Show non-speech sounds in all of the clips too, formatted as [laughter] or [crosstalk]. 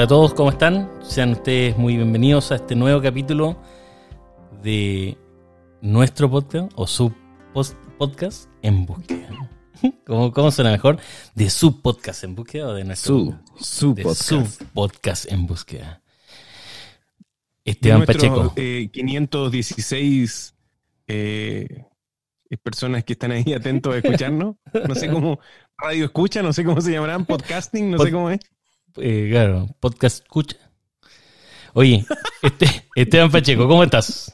Hola a todos, ¿cómo están? Sean ustedes muy bienvenidos a este nuevo capítulo de nuestro podcast o su post- podcast en búsqueda. [laughs] ¿Cómo, ¿Cómo suena mejor? ¿De su podcast en búsqueda o de nuestro Su, su de podcast. su podcast en búsqueda? Esteban Nuestros, Pacheco. eh, 516 eh, personas que están ahí atentos a escucharnos. No sé cómo, [laughs] radio escucha, no sé cómo se llamarán, podcasting, no Pod- sé cómo es. Eh, claro, podcast escucha. Oye, [laughs] este, Esteban Pacheco, ¿cómo estás?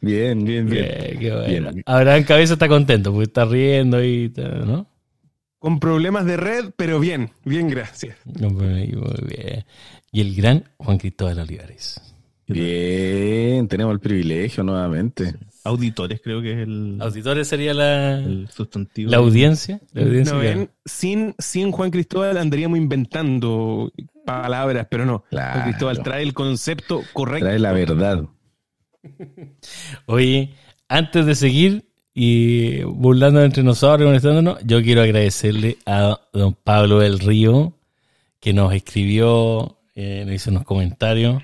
Bien, bien, bien. Eh, qué bueno. Bien. Abraham Cabeza está contento porque está riendo y tal, ¿no? Con problemas de red, pero bien, bien, gracias. Pues, muy bien. Y el gran Juan Cristóbal Olivares. Bien, tenemos el privilegio nuevamente. Auditores creo que es el, Auditores sería la, el sustantivo. la audiencia. La audiencia ¿No? Sin, sin Juan Cristóbal andaríamos inventando palabras, pero no. Claro. Juan Cristóbal trae el concepto correcto. Trae la verdad. [laughs] Oye, antes de seguir y burlando entre nosotros, molestándonos, yo quiero agradecerle a don Pablo del Río que nos escribió, eh, nos hizo unos comentarios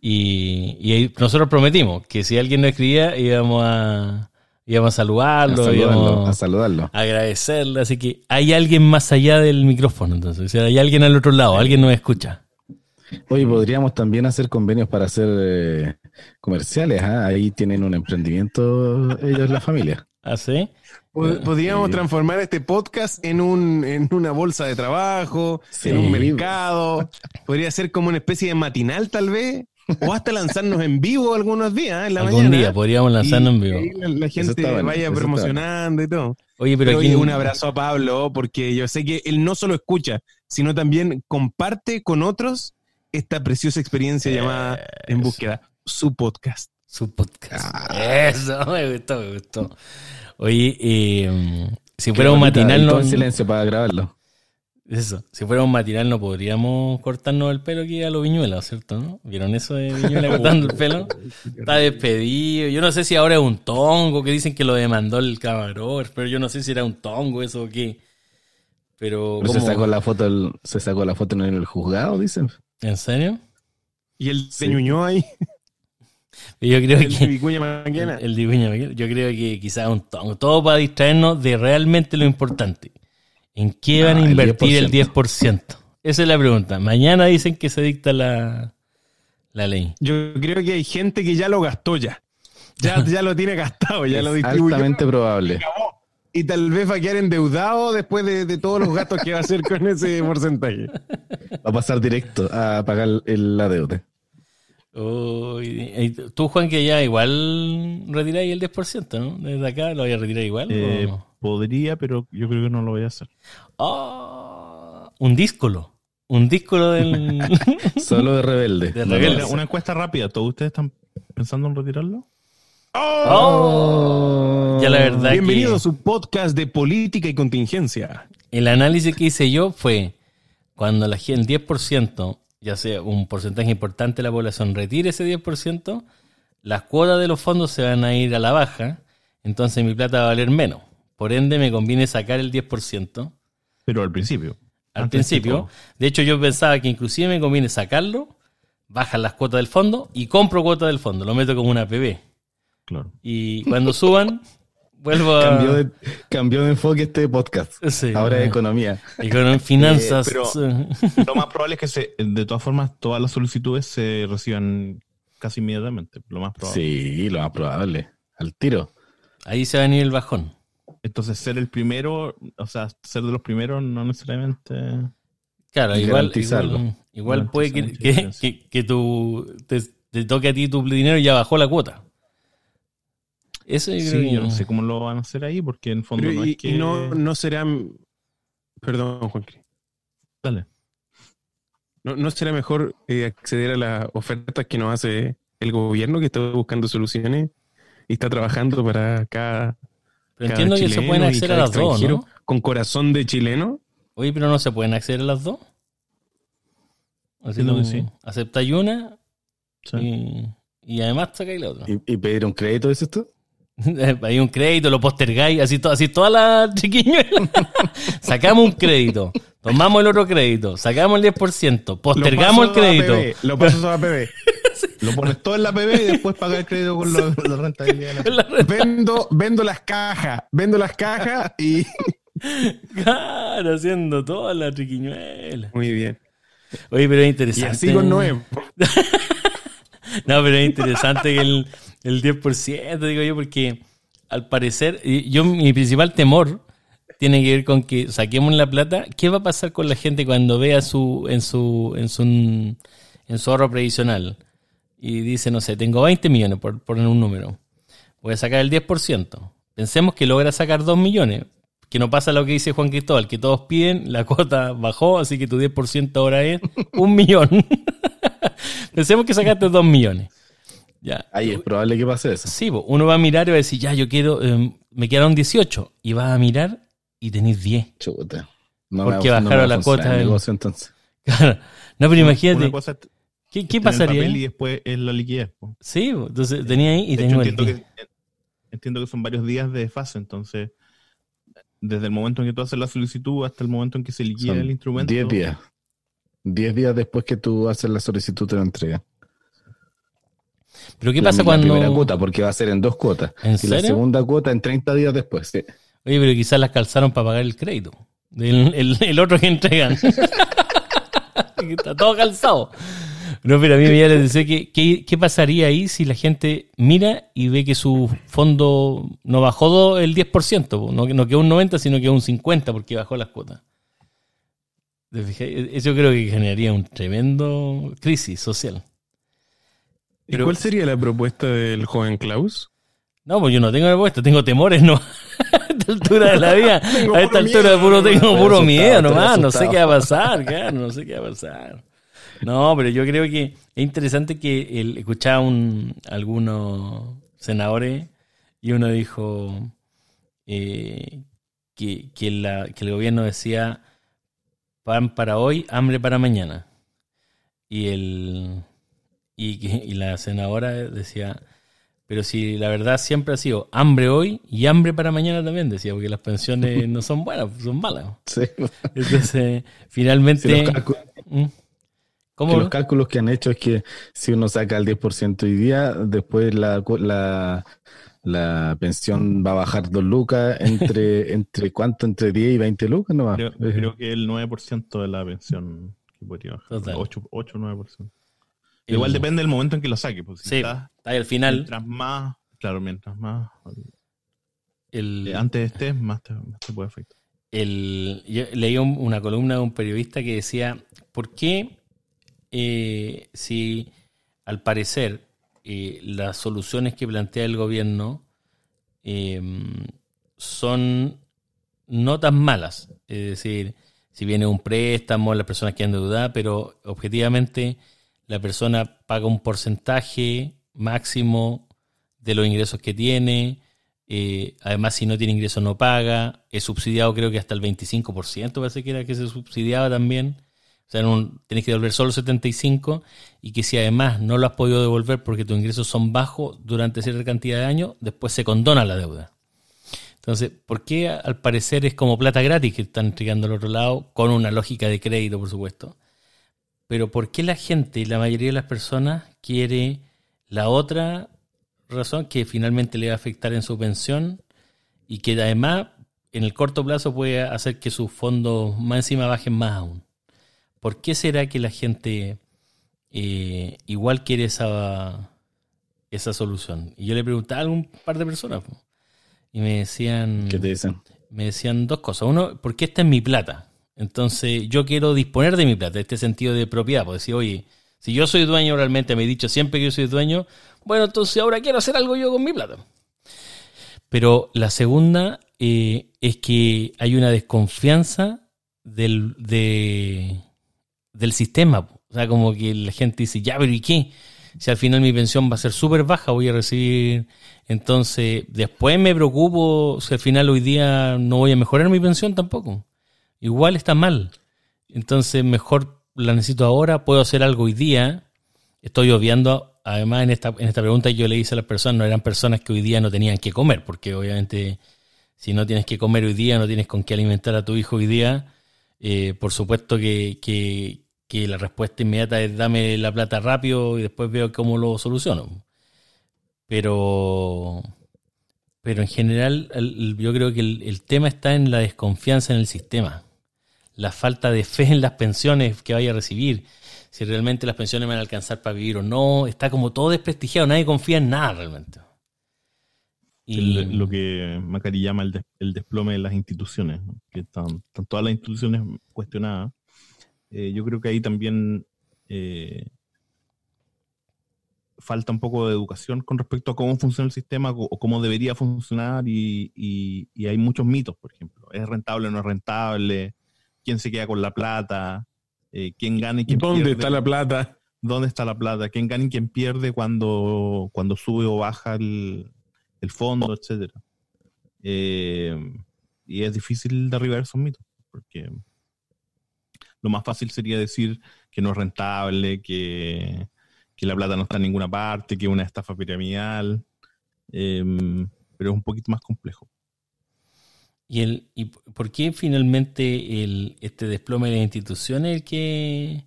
y, nosotros prometimos que si alguien nos escribía íbamos a, íbamos a A saludarlo, saludarlo, íbamos a saludarlo. a agradecerle. Así que hay alguien más allá del micrófono, entonces, o sea, hay alguien al otro lado, alguien nos escucha. Oye, podríamos también hacer convenios para hacer eh, comerciales. ¿ah? Ahí tienen un emprendimiento ellos, la familia. [laughs] ¿Así? Pod- Podríamos Sí. transformar este podcast en, un, en una bolsa de trabajo, Sí. en un mercado. Podría ser como una especie de matinal, tal vez. O hasta lanzarnos en vivo algunos días, ¿eh? en la Algún mañana. día podríamos lanzarnos en vivo. La, la gente bueno, vaya promocionando y todo. Oye, pero Pero aquí oye, un abrazo a Pablo, porque yo sé que él no solo escucha, sino también comparte con otros esta preciosa experiencia llamada En Búsqueda, su podcast. Su podcast. Eso, me gustó, me gustó. Oye, eh, si fuera un matinal, no, en silencio para grabarlo. Eso, si fuera un matinal no podríamos cortarnos el pelo aquí a los viñuelos, ¿cierto? ¿no? ¿Vieron eso de viñuela [laughs] cortando el pelo? Está despedido. Yo no sé si ahora es un tongo, que dicen que lo demandó el camarógrafo, pero yo no sé si era un tongo eso o qué. Pero, Pero se sacó la foto, el- se sacó la foto en el juzgado, dicen. ¿En serio? Y el Sí. de Ñuñoa ahí, Yo creo el que... de Vicuña Maquena. El, el de Vicuña Maquena, Yo creo que quizás un tongo. Todo para distraernos de realmente lo importante. ¿En qué van a Ah, el invertir el 10%? 10%? Esa es la pregunta. Mañana dicen que se dicta la, la ley. Yo creo que hay gente que ya lo gastó ya. Ya, [laughs] ya lo tiene gastado, ya lo distribuyó. altamente probable. Y tal vez va a quedar endeudado después de, de todos los gastos que va a hacer con ese [laughs] porcentaje. Va a pasar directo a pagar el- la deuda. Uy, y tú, Juan, que ya igual retiráis el 10%, ¿no? Desde acá lo voy a retirar igual. Eh, o? Podría, pero yo creo que no lo voy a hacer. Ah, un díscolo. Un díscolo del. [laughs] Solo de rebelde. De rebelde. Una, encuesta rápida. ¿Todos ustedes están pensando en retirarlo? Oh, ya la verdad Bienvenido que a su podcast de política y contingencia. el análisis que hice yo fue cuando la gente, el 10%, ya sea un porcentaje importante de la población, retire ese 10%, las cuotas de los fondos se van a ir a la baja, entonces mi plata va a valer menos. Por ende, me conviene sacar el 10%. Pero al principio. al Antes principio. De hecho, yo pensaba que inclusive me conviene sacarlo, bajar las cuotas del fondo y compro cuotas del fondo. Lo meto como una PB. Claro. Y cuando suban, [laughs] vuelvo a. Cambió de, cambió de enfoque este podcast. Sí. Ahora es economía. Y con finanzas. Eh, pero- [laughs] Lo más probable es que se, de todas formas todas las solicitudes se reciban casi inmediatamente. Lo más probable. Sí, lo más probable. Al tiro. Ahí se va a venir el bajón. Entonces ser el primero, o sea, ser de los primeros no necesariamente... Claro, igual, igual, igual puede que, que, muchas que, que tu, te, te toque a ti tu dinero y ya bajó la cuota. Eso yo creo Sí, que yo no sé cómo lo van a hacer ahí porque en el fondo Pero no y, es que... y no, no será. Perdón, Juan Cris. Dale. ¿No, no será mejor eh, acceder a las ofertas que nos hace el gobierno que está buscando soluciones y está trabajando para cada. Pero entiendo que se pueden acceder a las dos, ¿no? Con corazón de chileno. Oye, pero no se pueden acceder a las dos. Así Entiendo que sí. Aceptáis una Sí. y, y además sacáis la otra. ¿Y, y pedir un crédito, dices tú? [laughs] Hay un crédito, lo postergáis, así, to- así toda la chiquiñuela. [laughs] Sacamos un crédito. Tomamos el otro crédito, sacamos el 10%, Lo postergamos el crédito. Lo paso a PB. [laughs] Lo pones todo en la PB y después pagas el crédito con lo- la rentabilidad. de la- [laughs] Vendo, vendo las cajas, vendo las cajas y. [laughs] Claro, haciendo toda la triquiñuela. Muy bien. Oye, pero es Y interesante. así con Noé. No, pero es interesante que el, el 10%, digo yo, porque al parecer, y yo mi principal temor tiene que ver con que saquemos la plata. ¿Qué va a pasar con la gente cuando vea su en su en su en su ahorro previsional y dice, no sé, tengo 20 millones por poner un número. Voy a sacar el 10%. Pensemos que logra sacar 2 millones. Que no pasa lo que dice Juan Cristóbal, que todos piden, la cuota bajó, así que tu 10% ahora es [laughs] un millón. [laughs] Pensemos que sacaste 2 millones. Ya. Ahí es probable que pase eso. Sí, po, uno va a mirar y va a decir, ya, yo quiero, eh, me quedaron 18. Y vas a mirar y tenéis 10. Chuta. No ¿Por me va- no bajaron me la cuota el del- negocio entonces. [laughs] Claro. No, pero imagínate, Una cosa ¿qué, qué tener el pasaría? papel y después es la liquidez. po. Sí, entonces tenía ahí y De hecho, tengo el entiendo 10. que, entiendo que son varios días de fase, entonces desde el momento en que tú haces la solicitud hasta el momento en que se liquida Son el instrumento. 10 días. 10 días después que tú haces la solicitud te lo entregan. Pero ¿qué La- pasa la cuando... primera cuota, porque va a ser en dos cuotas. ¿En y la serio? segunda cuota en 30 días después. sí. Oye, pero quizás las calzaron para pagar el crédito. El, el- el otro que entregan. [laughs] Está todo calzado. No, pero a mí me ya les decía que que- qué pasaría ahí si la gente mira y ve que su fondo no bajó el 10%, po. no, no quedó un 90, sino que un 50 porque bajó las cuotas. Eso creo que generaría un tremendo crisis social. ¿Y cuál sería la propuesta del joven Klaus? No, pues yo no tengo respuesta, tengo temores, no. [laughs] a esta altura de la vida, [laughs] a esta altura miedo, puro tengo puro miedo nomás, no sé qué va a pasar, claro, no sé qué va a pasar. No, pero yo creo que es interesante que el, escuchaba un, algunos senadores y uno dijo eh, que, que, la- que el gobierno decía pan para hoy, hambre para mañana. Y el y, la senadora decía, pero si la verdad siempre ha sido hambre hoy y hambre para mañana también, decía, porque las pensiones no son buenas, son malas. [laughs] Sí. Entonces, finalmente... Si los, cálculos, ¿Mm? ¿Cómo? que los cálculos que han hecho es que si uno saca el 10% hoy día, después la, la, la pensión va a bajar dos lucas entre, [laughs] entre ¿cuánto? Entre 10 y 20 lucas nomás. Creo, creo que el 9% de la pensión que podría bajar. Total. 8, 8 9%. El- Igual depende del momento en que lo saque. Pues, si Sí, estás- está ahí al final. mientras más, claro, mientras más El, eh, antes estés, más te, más te puede afectar. el- yo leí un- una columna de un periodista que decía, ¿por qué eh, si al parecer eh, las soluciones que plantea el gobierno eh, son no tan malas? Es decir, si viene un préstamo, las personas quedan endeudadas, pero objetivamente la persona paga un porcentaje máximo de los ingresos que tiene, eh, además, si no tiene ingresos, no paga. Es subsidiado, creo que hasta el 25%, parece que era que se subsidiaba también. O sea, tenés que devolver solo 75% y que si además no lo has podido devolver porque tus ingresos son bajos durante cierta cantidad de años, después se condona la deuda. Entonces, ¿por qué al parecer es como plata gratis que están entregando al otro lado, con una lógica de crédito, por supuesto? Pero ¿por qué la gente, la mayoría de las personas, quiere la otra razón que finalmente le va a afectar en su pensión y que además en el corto plazo puede hacer que sus fondos más encima bajen más aún. ¿Por qué será que la gente eh, igual quiere esa, esa solución? Y yo le preguntaba a un par de personas y me decían, ¿Qué te dicen? me decían dos cosas. Uno, porque esta es mi plata. Entonces yo quiero disponer de mi plata, este sentido de propiedad. Pues decir, oye, si yo soy dueño realmente, me he dicho siempre que yo soy dueño, bueno, entonces ahora quiero hacer algo yo con mi plata. Pero la segunda eh, es que hay una desconfianza del, de- del sistema. O sea, como que la gente dice, ya, pero ¿y qué? Si al final mi pensión va a ser súper baja, voy a recibir... Entonces, después me preocupo si al final hoy día no voy a mejorar mi pensión tampoco. Igual está mal. Entonces, mejor la necesito ahora, puedo hacer algo hoy día. Estoy obviando, además en esta, en esta pregunta yo le hice a las personas, no eran personas que hoy día no tenían que comer, porque obviamente si no tienes que comer hoy día, no tienes con qué alimentar a tu hijo hoy día, Eh, por supuesto que, que, que la respuesta inmediata es dame la plata rápido y después veo cómo lo soluciono. Pero, pero en general yo creo que el, tema está en la desconfianza en el sistema, la falta de fe en las pensiones que vaya a recibir, si realmente las pensiones van a alcanzar para vivir o no, está como todo desprestigiado, nadie confía en nada realmente. Y lo que Macari llama el, des- desplome de las instituciones, que están todas las instituciones cuestionadas. Eh, yo creo que ahí también eh, falta un poco de educación con respecto a cómo funciona el sistema o cómo debería funcionar y, y- y hay muchos mitos, por ejemplo. ¿Es rentable o no es rentable? ¿Quién se queda con la plata? Eh, ¿Quién gana y quién ¿Dónde pierde? está la plata? dónde está la plata, quién gana y quién pierde cuando, cuando sube o baja el, el fondo, etcétera. Eh, y es difícil derribar esos mitos, porque lo más fácil sería decir que no es rentable, que, que la plata no está en ninguna parte, que es una estafa piramidal, eh, pero es un poquito más complejo. ¿Y, el, ¿Y por qué finalmente el, este desplome de las instituciones es el que,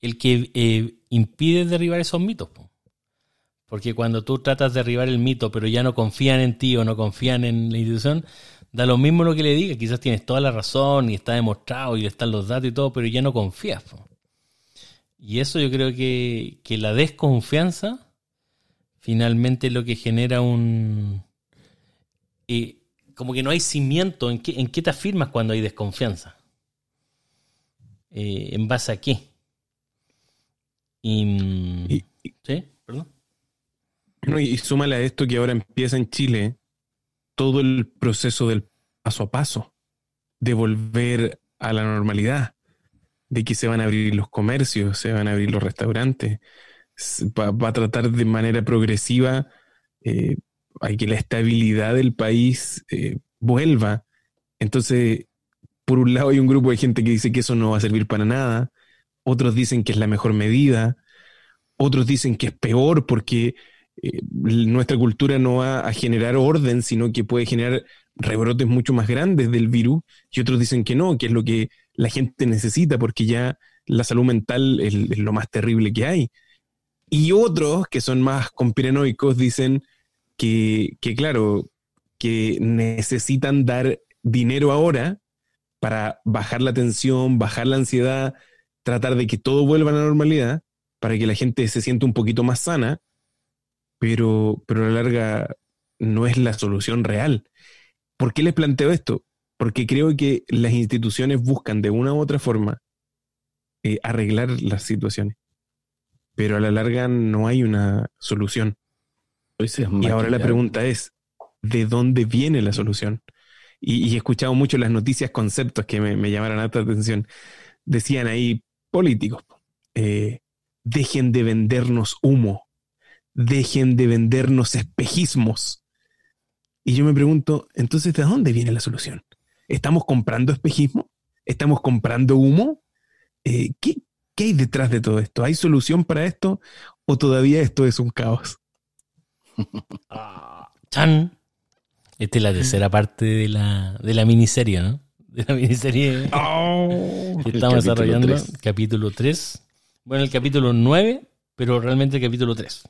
el que eh, impide derribar esos mitos? po? Porque cuando tú tratas de derribar el mito, pero ya no confían en ti o no confían en la institución, da lo mismo lo que le diga. Quizás tienes toda la razón y está demostrado y están los datos y todo, pero ya no confías. po. Y eso yo creo que, que la desconfianza finalmente es lo que genera un... eh, como que no hay cimiento. ¿En qué, en qué te afirmas cuando hay desconfianza? Eh, ¿En base a qué? Y, mm, Y- ¿Sí? ¿Perdón? No, y, y súmale a esto que ahora empieza en Chile todo el proceso del paso a paso, de volver a la normalidad, de que se van a abrir los comercios, se van a abrir los restaurantes, va a tratar de manera progresiva eh, a que la estabilidad del país eh, vuelva. Entonces, por un lado hay un grupo de gente que dice que eso no va a servir para nada, otros dicen que es la mejor medida, otros dicen que es peor porque eh, nuestra cultura no va a generar orden, sino que puede generar rebrotes mucho más grandes del virus, y otros dicen que no, que es lo que la gente necesita, porque ya la salud mental es, lo más terrible que hay. Y otros, que son más conspiranoicos, dicen que, que, claro, que necesitan dar dinero ahora para bajar la tensión, bajar la ansiedad, tratar de que todo vuelva a la normalidad, para que la gente se sienta un poquito más sana, pero, pero a la larga no es la solución real. ¿Por qué les planteo esto? Porque creo que las instituciones buscan de una u otra forma eh, arreglar las situaciones, pero a la larga no hay una solución. Es Y ahora la pregunta es, ¿de dónde viene la solución? Y, y he escuchado mucho las noticias, conceptos que me, me llamaron alta atención. Decían ahí, políticos, eh, dejen de vendernos humo, dejen de vendernos espejismos. Y yo me pregunto, entonces, ¿de dónde viene la solución? ¿Estamos comprando espejismo? ¿Estamos comprando humo? Eh, ¿qué, ¿Qué hay detrás de todo esto? ¿Hay solución para esto o todavía esto es un caos? [laughs] ¡Chan! Esta es la tercera parte de la, de la miniserie, ¿no? De la miniserie Oh, [laughs] que estamos capítulo desarrollando. tres. Capítulo 3. Bueno, el capítulo 9, pero realmente el capítulo 3.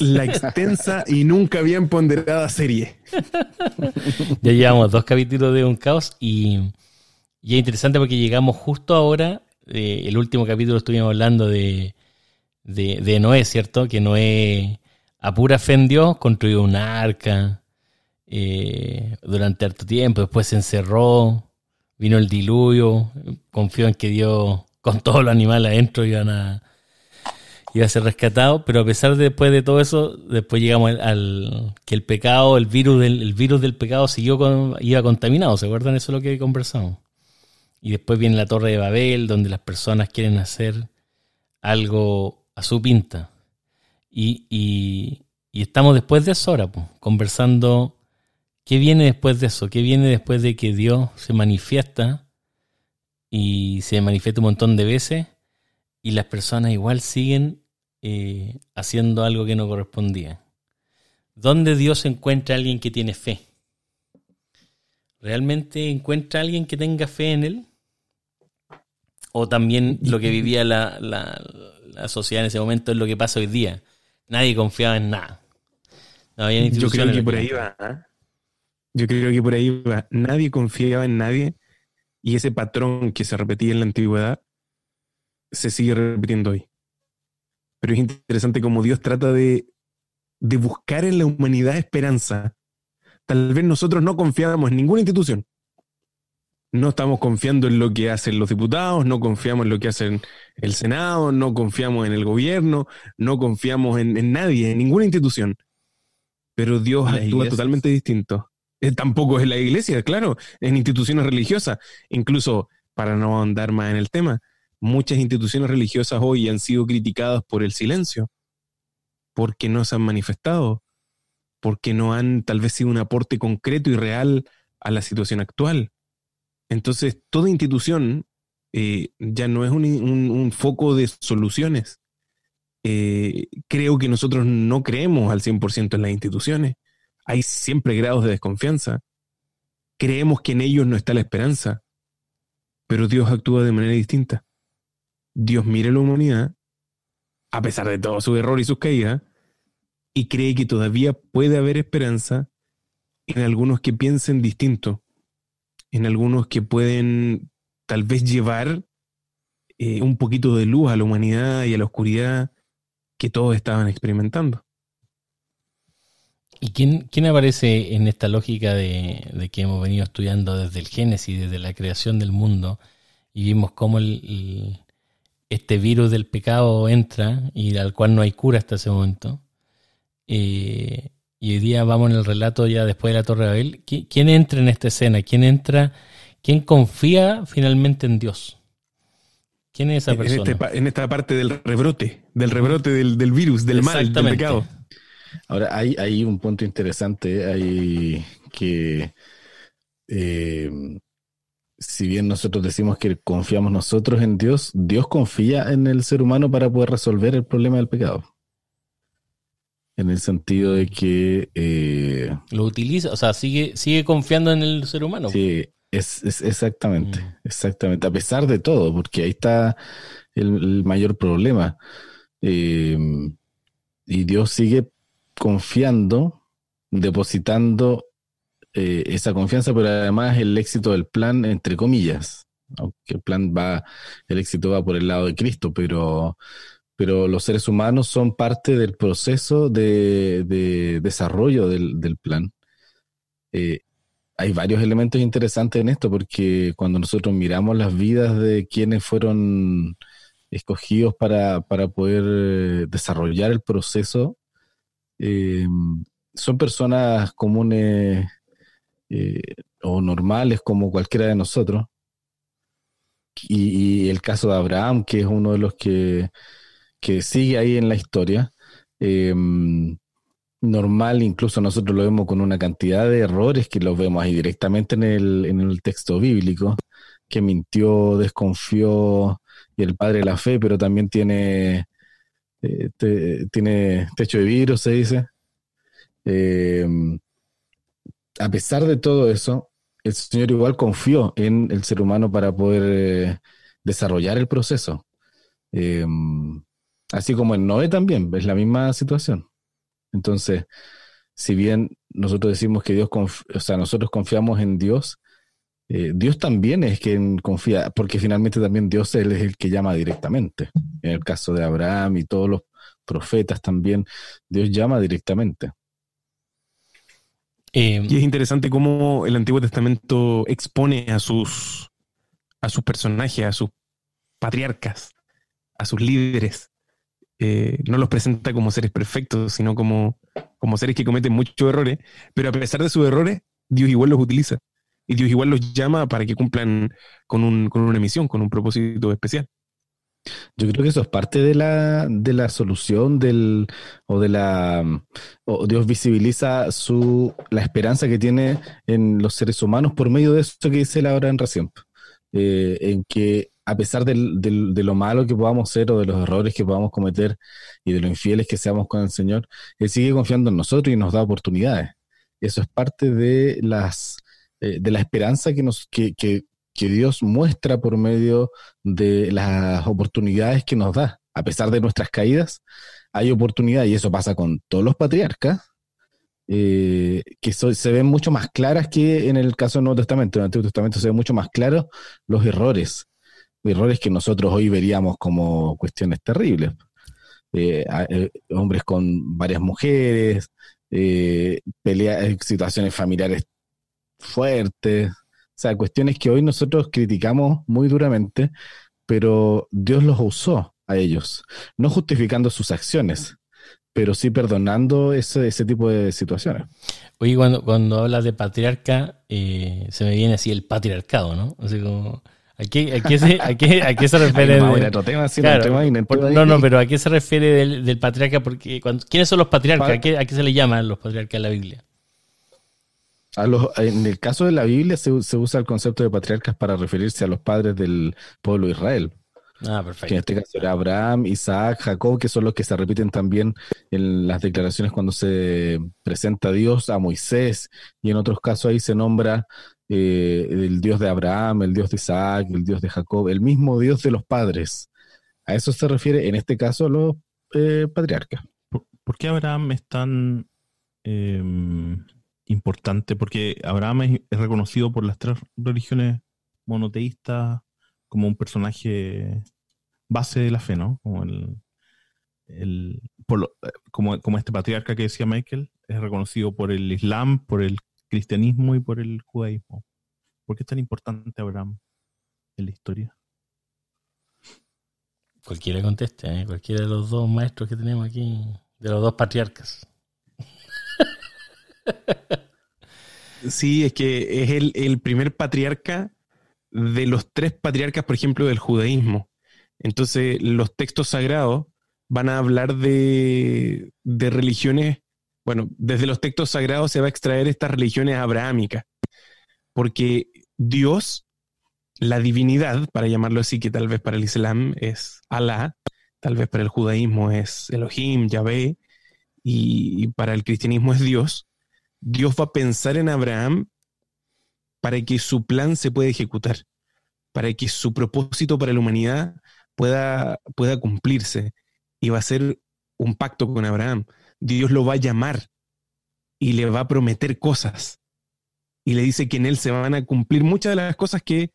La extensa y nunca bien ponderada serie. Ya llevamos dos capítulos de Un Caos y, y es interesante porque llegamos justo ahora. eh, el último capítulo estuvimos hablando de, de, de Noé, ¿cierto? Que Noé, a pura fe en Dios, construyó un arca eh, durante harto tiempo. Después se encerró, vino el diluvio, confió en que Dios, con todos los animales adentro, iban a, iba a ser rescatado, pero a pesar de después de todo eso, después llegamos al, que el pecado, el virus del, el virus del pecado siguió iba contaminado, ¿se acuerdan? Eso es lo que conversamos. Y después viene la Torre de Babel, donde las personas quieren hacer algo a su pinta. Y, y- y estamos después de eso ahora, pues, conversando qué viene después de eso, qué viene después de que Dios se manifiesta y se manifiesta un montón de veces y las personas igual siguen eh, haciendo algo que no correspondía. ¿Dónde Dios encuentra a alguien que tiene fe? ¿Realmente encuentra a alguien que tenga fe en Él? O también lo que vivía la, la, la sociedad en ese momento es lo que pasa hoy día. Nadie confiaba en nada. No había Yo creo que por ahí va. ¿ah? Yo creo que por ahí va. Nadie confiaba en nadie y ese patrón que se repetía en la antigüedad se sigue repitiendo hoy. Pero es interesante cómo Dios trata de, de buscar en la humanidad esperanza. Tal vez nosotros no confiábamos en ninguna institución. No estamos confiando en lo que hacen los diputados, no confiamos en lo que hacen el Senado, no confiamos en el gobierno, no confiamos en, en nadie, en ninguna institución. Pero Dios actúa iglesias. totalmente distinto. Eh, tampoco es la iglesia, claro, en instituciones religiosas. Incluso, para no andar más en el tema, muchas instituciones religiosas hoy han sido criticadas por el silencio, porque no se han manifestado, porque no han tal vez sido un aporte concreto y real a la situación actual. Entonces, toda institución eh, ya no es un, foco de soluciones. Eh, creo que nosotros no creemos al 100% en las instituciones. Hay siempre grados de desconfianza. Creemos que en ellos no está la esperanza, pero Dios actúa de manera distinta. Dios mira a la humanidad, a pesar de todo su error y sus caídas, y cree que todavía puede haber esperanza en algunos que piensen distinto, en algunos que pueden tal vez llevar eh, un poquito de luz a la humanidad y a la oscuridad que todos estaban experimentando. ¿Y quién, quién aparece en esta lógica de, de que hemos venido estudiando desde el Génesis, desde la creación del mundo, y vimos cómo el- este virus del pecado entra y al cual no hay cura hasta ese momento? Eh, y hoy día vamos en el relato ya después de la Torre de Babel. ¿Qui- ¿Quién entra en esta escena? ¿Quién entra? ¿Quién confía finalmente en Dios? ¿Quién es esa En, persona? este pa- en esta parte del rebrote, del rebrote del, del virus, del mal, del pecado. Ahora, hay, hay un punto interesante, hay que eh, si bien nosotros decimos que confiamos nosotros en Dios, Dios confía en el ser humano para poder resolver el problema del pecado. En el sentido de que eh, Lo utiliza, o sea, sigue, sigue confiando en el ser humano. sí, es, es exactamente, Mm. exactamente, a pesar de todo, porque ahí está el, el mayor problema. Eh, y Dios sigue confiando, depositando eh, esa confianza, pero además el éxito del plan, entre comillas, aunque el plan va, el éxito va por el lado de Cristo, pero, pero los seres humanos son parte del proceso de, de desarrollo del, del plan. Eh, hay varios elementos interesantes en esto, porque cuando nosotros miramos las vidas de quienes fueron escogidos para, para poder eh, desarrollar el proceso, son personas comunes eh, o normales como cualquiera de nosotros. Y, el caso de Abraham, que es uno de los que, que sigue ahí en la historia, eh, normal, incluso nosotros lo vemos con una cantidad de errores que los vemos ahí directamente en el, en el texto bíblico, que mintió, desconfió, y el padre de la fe, pero también tiene, eh, te- tiene techo de vidrio, se dice. Eh, a pesar de todo eso, el Señor igual confió en el ser humano para poder eh, desarrollar el proceso. Eh, así como en Noé también, es la misma situación. Entonces, si bien nosotros decimos que Dios, o sea, nosotros confiamos en Dios, eh, Dios también es quien confía, porque finalmente también Dios él es el que llama directamente. En el caso de Abraham y todos los profetas también, Dios llama directamente. Eh, Y es interesante cómo el Antiguo Testamento expone a sus, a sus personajes, a sus patriarcas, a sus líderes. Eh, no los presenta como seres perfectos, sino como, como seres que cometen muchos errores, pero a pesar de sus errores, Dios igual los utiliza. Y Dios igual los llama para que cumplan con, un, con una misión, con un propósito especial. Yo creo que eso es parte de la, de la solución del, o de la, o Dios visibiliza su, la esperanza que tiene en los seres humanos por medio de eso que dice la hora en recién, eh, en que a pesar del- del- de lo malo que podamos ser o de los errores que podamos cometer y de lo infieles que seamos con el Señor, Él sigue confiando en nosotros y nos da oportunidades. Eso es parte de las, eh, de la esperanza que nos, que, que que Dios muestra por medio de las oportunidades que nos da. A pesar de nuestras caídas, hay oportunidad, y eso pasa con todos los patriarcas, eh, que se ven mucho más claras que en el caso del Nuevo Testamento. En el Antiguo Testamento se ven mucho más claros los errores, errores que nosotros hoy veríamos como cuestiones terribles. Eh, eh, hombres con varias mujeres, pelea, situaciones familiares fuertes, o sea, cuestiones que hoy nosotros criticamos muy duramente, pero Dios los usó a ellos, no justificando sus acciones, pero sí perdonando ese, ese tipo de situaciones. Oye, cuando, cuando hablas de patriarca, eh, se me viene así el patriarcado, ¿no? Así como, ¿a qué, a qué, se, a qué, a qué se [laughs] refiere? no, no, pero ¿a qué se refiere del, del patriarca? Porque cuando, ¿Quiénes son los patriarcas? ¿A qué, ¿A qué se le llaman los patriarcas en la Biblia? A los, en el caso de la Biblia se, se usa el concepto de patriarcas para referirse a los padres del pueblo de Israel. Ah, perfecto. Que en este caso era Abraham, Isaac, Jacob, que son los que se repiten también en las declaraciones cuando se presenta Dios a Moisés, y en otros casos ahí se nombra eh, el Dios de Abraham, el Dios de Isaac, el Dios de Jacob, el mismo Dios de los padres. A eso se refiere en este caso los eh, patriarcas. ¿Por, qué Abraham es tan em, importante? Porque Abraham es reconocido por las tres religiones monoteístas como un personaje base de la fe, ¿no? Como el, el como, como este patriarca que decía Michael, es reconocido por el Islam, por el cristianismo y por el judaísmo. ¿Por qué es tan importante Abraham en la historia? Cualquiera conteste, ¿eh? cualquiera de los dos maestros que tenemos aquí, de los dos patriarcas. [laughs] Sí, es que es el, el primer patriarca de los tres patriarcas, por ejemplo, del judaísmo. Entonces, los textos sagrados van a hablar de, de religiones, bueno, desde los textos sagrados se va a extraer estas religiones abrahámicas, porque Dios, la divinidad, para llamarlo así, que tal vez para el Islam es Alá, tal vez para el judaísmo es Elohim, Yahvé, y para el cristianismo es Dios, Dios va a pensar en Abraham para que su plan se pueda ejecutar, para que su propósito para la humanidad pueda, pueda cumplirse. Y va a ser un pacto con Abraham. Dios lo va a llamar y le va a prometer cosas. Y le dice que en él se van a cumplir muchas de las cosas que,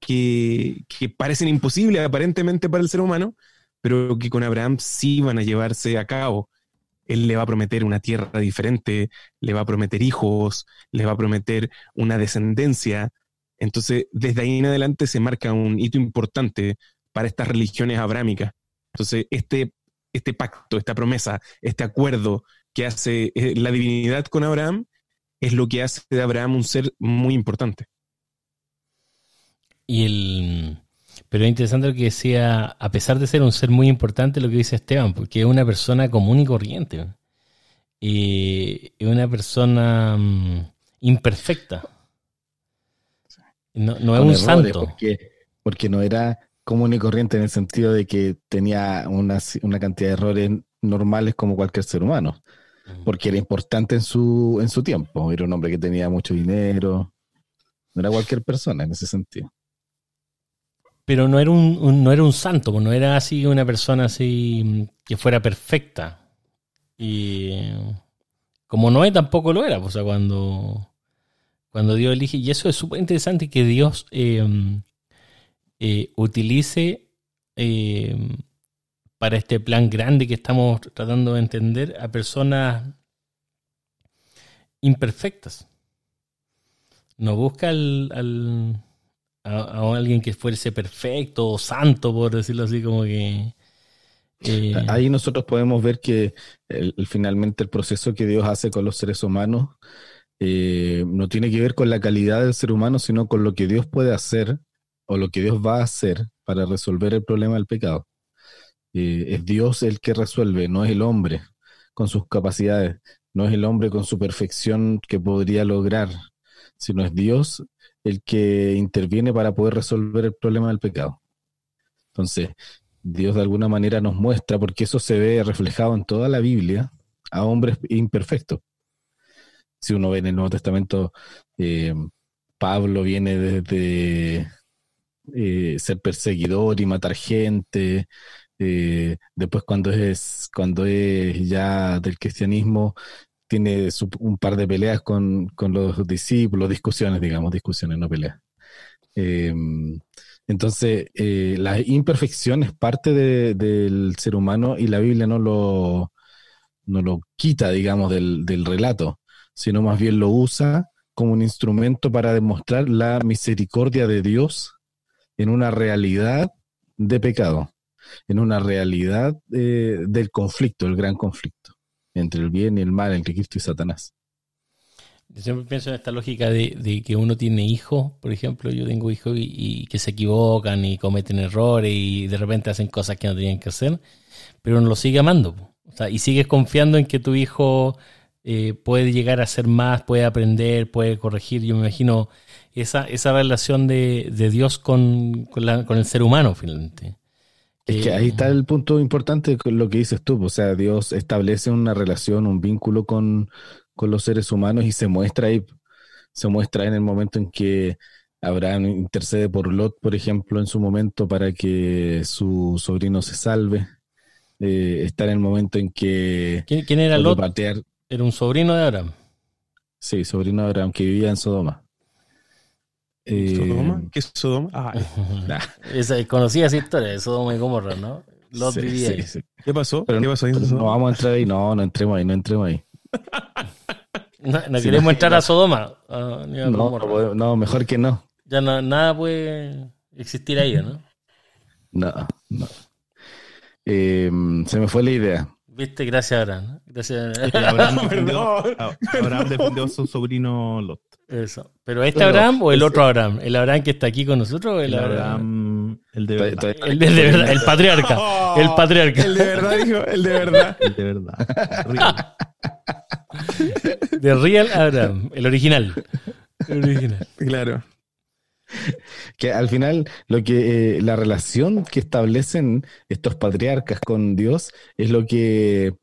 que, que parecen imposibles aparentemente para el ser humano, pero que con Abraham sí van a llevarse a cabo. Él le va a prometer una tierra diferente, le va a prometer hijos, le va a prometer una descendencia. Entonces, desde ahí en adelante se marca un hito importante para estas religiones abrámicas. Entonces, este, este pacto, esta promesa, este acuerdo que hace eh, la divinidad con Abraham es lo que hace de Abraham un ser muy importante. Y el, pero es interesante lo que decía, a pesar de ser un ser muy importante, lo que dice Esteban, porque es una persona común y corriente. Y es una persona mm, imperfecta. No, es un santo. Porque, no era común y corriente en el sentido de que tenía una, una cantidad de errores normales como cualquier ser humano. Porque era importante en su, en su tiempo. Era un hombre que tenía mucho dinero. No era cualquier persona en ese sentido pero no era un, no era un santo, pues, no era así una persona así mm, que fuera perfecta. Y como Noé tampoco lo era, pues, o sea, cuando, cuando Dios elige, y eso es súper interesante que Dios eh, eh, utilice eh, para este plan grande que estamos tratando de entender a personas imperfectas. No busca al a, alguien que fuese perfecto o santo, por decirlo así, como que... Eh, Ahí nosotros podemos ver que finalmente el proceso que Dios hace con los seres humanos eh, no tiene que ver con la calidad del ser humano, sino con lo que Dios puede hacer o lo que Dios va a hacer para resolver el problema del pecado. Eh, es Dios el que resuelve, no es el hombre con sus capacidades, no es el hombre con su perfección que podría lograr, sino es Dios el que interviene para poder resolver el problema del pecado. Entonces, Dios de alguna manera nos muestra, porque eso se ve reflejado en toda la Biblia, a hombres imperfectos. Si uno ve en el Nuevo Testamento, eh, Pablo viene desde, eh, ser perseguidor y matar gente. Eh, después cuando es, cuando es ya del cristianismo, tiene su- un par de peleas con, con los discípulos, discusiones, digamos, discusiones, no peleas. Eh, entonces, eh, la imperfección es parte de- del ser humano y la Biblia no lo, no lo quita, digamos, del, del relato, sino más bien lo usa como un instrumento para demostrar la misericordia de Dios en una realidad de pecado, en una realidad eh, del conflicto, el gran conflicto entre el bien y el mal, entre Cristo y Satanás. Yo siempre pienso en esta lógica de, que uno tiene hijos, por ejemplo, yo tengo hijos y, que se equivocan y cometen errores y de repente hacen cosas que no tenían que hacer, pero uno lo sigue amando. O sea, y sigues confiando en que tu hijo eh, puede llegar a ser más, puede aprender, puede corregir. Yo me imagino esa, esa relación de, de Dios con, con, con el ser humano, finalmente. Es que Eh, ahí está el punto importante con lo que dices tú. O sea, Dios establece una relación, un vínculo con, con los seres humanos y se muestra ahí, se muestra en el momento en que Abraham intercede por Lot, por ejemplo, en su momento para que su sobrino se salve. Eh, está en el momento en que ¿Quién, quién era Lot? patear, Era un sobrino de Abraham. sí, sobrino de Abraham, que vivía en Sodoma. Eh, ¿Sodoma? ¿Qué es Sodoma? Ah, [laughs] Esa, conocía esa historia de Sodoma y Gomorra, ¿no? Lot sí, vivía sí, ahí. sí. ¿Qué pasó? Pero ¿Qué pasó ahí no vamos a entrar ahí, no, no entremos ahí, no entremos ahí. [laughs] No, no Sí, queremos no. entrar a Sodoma. ah, ni a No, mejor que no. Ya no- nada puede existir ahí, ¿no? No, no. Eh, se me fue la idea. Viste, gracias Abraham. ¿no? Gracias Eh, Abraham, [laughs] defendió, Perdón. a- Abraham defendió a su sobrino Lot. Eso. ¿Pero este Pero Abraham o el otro Abraham? ¿El Abraham que está aquí con nosotros o el El Abraham? Abraham, el de verdad. El de, de verdad, el patriarca. El [laughs] patriarca. El de verdad, dijo, el de verdad. [laughs] El de verdad. Real. De Real Abraham. El original. El original. Claro. Que al final lo que eh, la relación que establecen estos patriarcas con Dios es lo que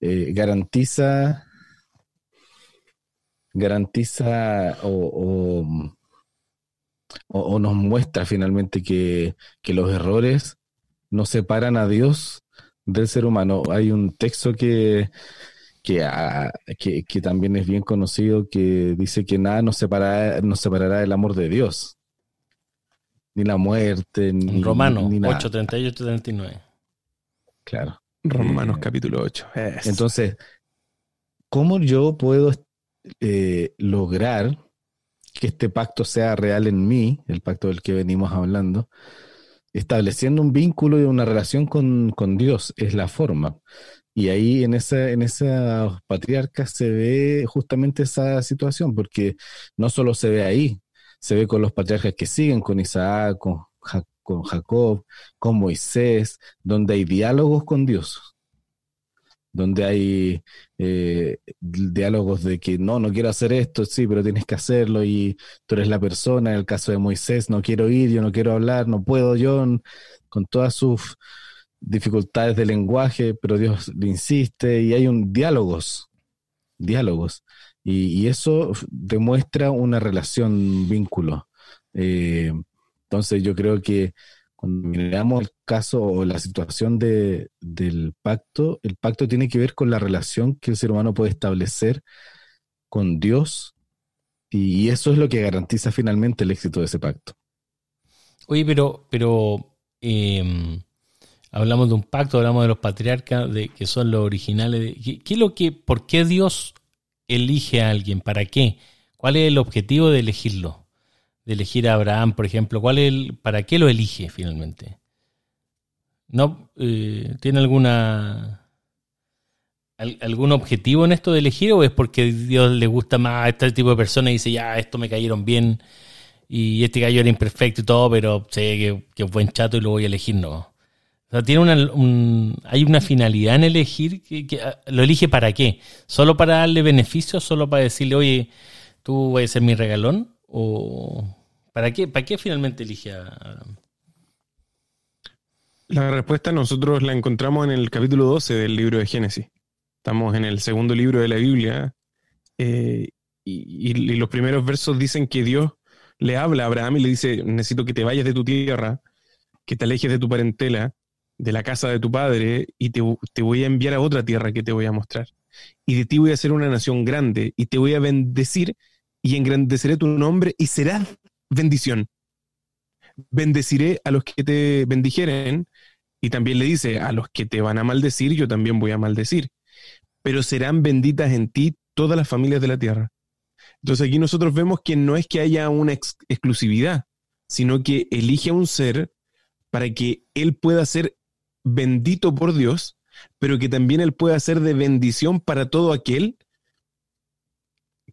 eh, garantiza garantiza o, o- o- o nos muestra finalmente que, que los errores no separan a Dios del ser humano. Hay un texto que, que, ah, que, que también es bien conocido que dice que nada nos separará, nos separará del amor de Dios. Ni la muerte, ni, En Romano ni nada. 8, 38, 39. Claro. Romanos Eh, capítulo 8. Entonces, ¿cómo yo puedo eh, lograr que este pacto sea real en mí, el pacto del que venimos hablando? Estableciendo un vínculo y una relación con, con Dios es la forma. Y ahí en esa, en esas patriarcas se ve justamente esa situación, porque no solo se ve ahí, se ve con los patriarcas que siguen, con Isaac, con, con Jacob, con Moisés, donde hay diálogos con Dios, donde hay eh, diálogos de que no, no quiero hacer esto, sí, pero tienes que hacerlo y tú eres la persona, en el caso de Moisés, no quiero ir, yo no quiero hablar, no puedo yo, con todas sus dificultades de lenguaje, pero Dios le insiste y hay un diálogos, diálogos. Y, y eso demuestra una relación, un vínculo. Eh, entonces yo creo que cuando miramos el caso o la situación de, del pacto, el pacto tiene que ver con la relación que el ser humano puede establecer con Dios y eso es lo que garantiza finalmente el éxito de ese pacto. Oye, pero, pero eh, hablamos de un pacto, hablamos de los patriarcas, de que son los originales. ¿qué, qué es lo que, ¿Por qué Dios elige a alguien? ¿Para qué? ¿Cuál es el objetivo de elegirlo? De elegir a Abraham, por ejemplo. ¿Cuál es el, ¿Para qué lo elige finalmente? ¿No eh, tiene alguna al- algún objetivo en esto de elegir o es porque Dios le gusta más a este tipo de personas y dice ya esto me cayeron bien y este gallo era imperfecto y todo, pero sé que, es buen chato y lo voy a elegir, no. O sea, tiene una, un- hay una finalidad en elegir, que, que, ah, ¿lo elige para qué? ¿Solo para darle beneficios? ¿Solo para decirle, oye, tú vas a ser mi regalón? ¿O para qué, para qué finalmente elige a Abraham? La respuesta nosotros la encontramos en el capítulo 12 del libro de Génesis. Estamos en el segundo libro de la Biblia eh, y, los primeros versos dicen que Dios le habla a Abraham y le dice, necesito que te vayas de tu tierra, que te alejes de tu parentela, de la casa de tu padre, y te, te voy a enviar a otra tierra que te voy a mostrar. Y de ti voy a hacer una nación grande, y te voy a bendecir, y engrandeceré tu nombre, y serás bendición. Bendeciré a los que te bendijeren, y también le dice, a los que te van a maldecir, yo también voy a maldecir. Pero serán benditas en ti todas las familias de la tierra. Entonces aquí nosotros vemos que no es que haya una exclusividad, sino que elige a un ser para que él pueda ser bendito por Dios, pero que también él pueda ser de bendición para todo aquel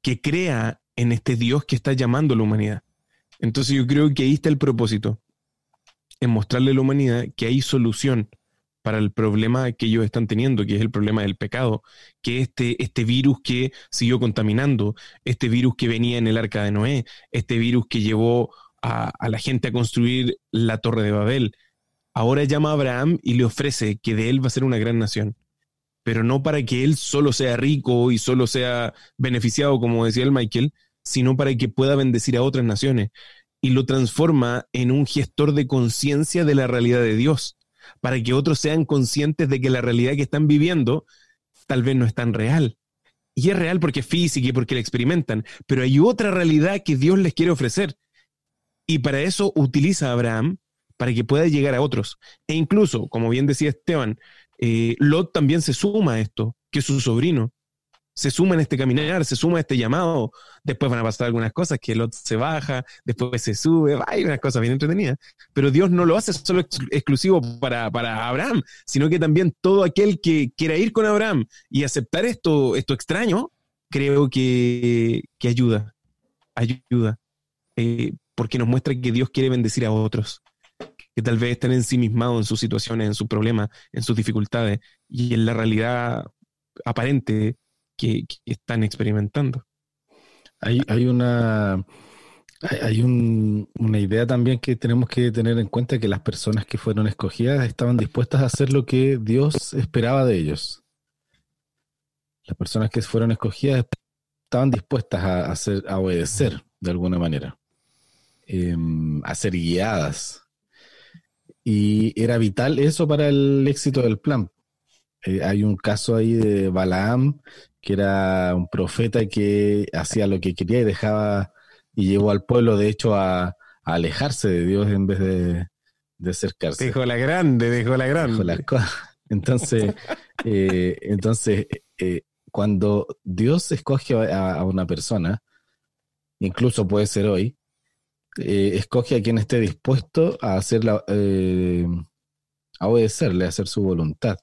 que crea en este Dios que está llamando a la humanidad. Entonces yo creo que ahí está el propósito en mostrarle a la humanidad que hay solución para el problema que ellos están teniendo, que es el problema del pecado, que este, este virus que siguió contaminando, este virus que venía en el arca de Noé, este virus que llevó a, la gente a construir la torre de Babel, ahora llama a Abraham y le ofrece que de él va a ser una gran nación, pero no para que él solo sea rico y solo sea beneficiado, como decía el Michael, sino para que pueda bendecir a otras naciones y lo transforma en un gestor de conciencia de la realidad de Dios, para que otros sean conscientes de que la realidad que están viviendo tal vez no es tan real. Y es real porque es física y porque la experimentan, pero hay otra realidad que Dios les quiere ofrecer. Y para eso utiliza a Abraham para que pueda llegar a otros. E incluso, como bien decía Esteban, eh, Lot también se suma a esto, que es su sobrino se suma en este caminar, se suma a este llamado. Después van a pasar algunas cosas, que el otro se baja, después se sube, hay unas cosas bien entretenidas. Pero Dios no lo hace solo exclusivo para, para, Abraham, sino que también todo aquel que quiera ir con Abraham y aceptar esto, esto extraño, creo que, que ayuda, ayuda, eh, porque nos muestra que Dios quiere bendecir a otros que tal vez están ensimismados en sus situaciones, en sus problemas, en sus dificultades, y en la realidad aparente que, están experimentando. Hay, hay una hay una idea también que tenemos que tener en cuenta que las personas que fueron escogidas estaban dispuestas a hacer lo que Dios esperaba de ellos. Las personas que fueron escogidas estaban dispuestas a, hacer, a obedecer de alguna manera, em, a ser guiadas. Y era vital eso para el éxito del plan. Eh, hay un caso ahí de Balaam, que era un profeta que hacía lo que quería y dejaba y llevó al pueblo, de hecho, a, alejarse de Dios en vez de, acercarse. Dejó la grande, dejó la grande. [laughs] entonces, eh, entonces eh, cuando Dios escoge a, una persona, incluso puede ser hoy, escoge a quien esté dispuesto a hacerla, a obedecerle, a hacer su voluntad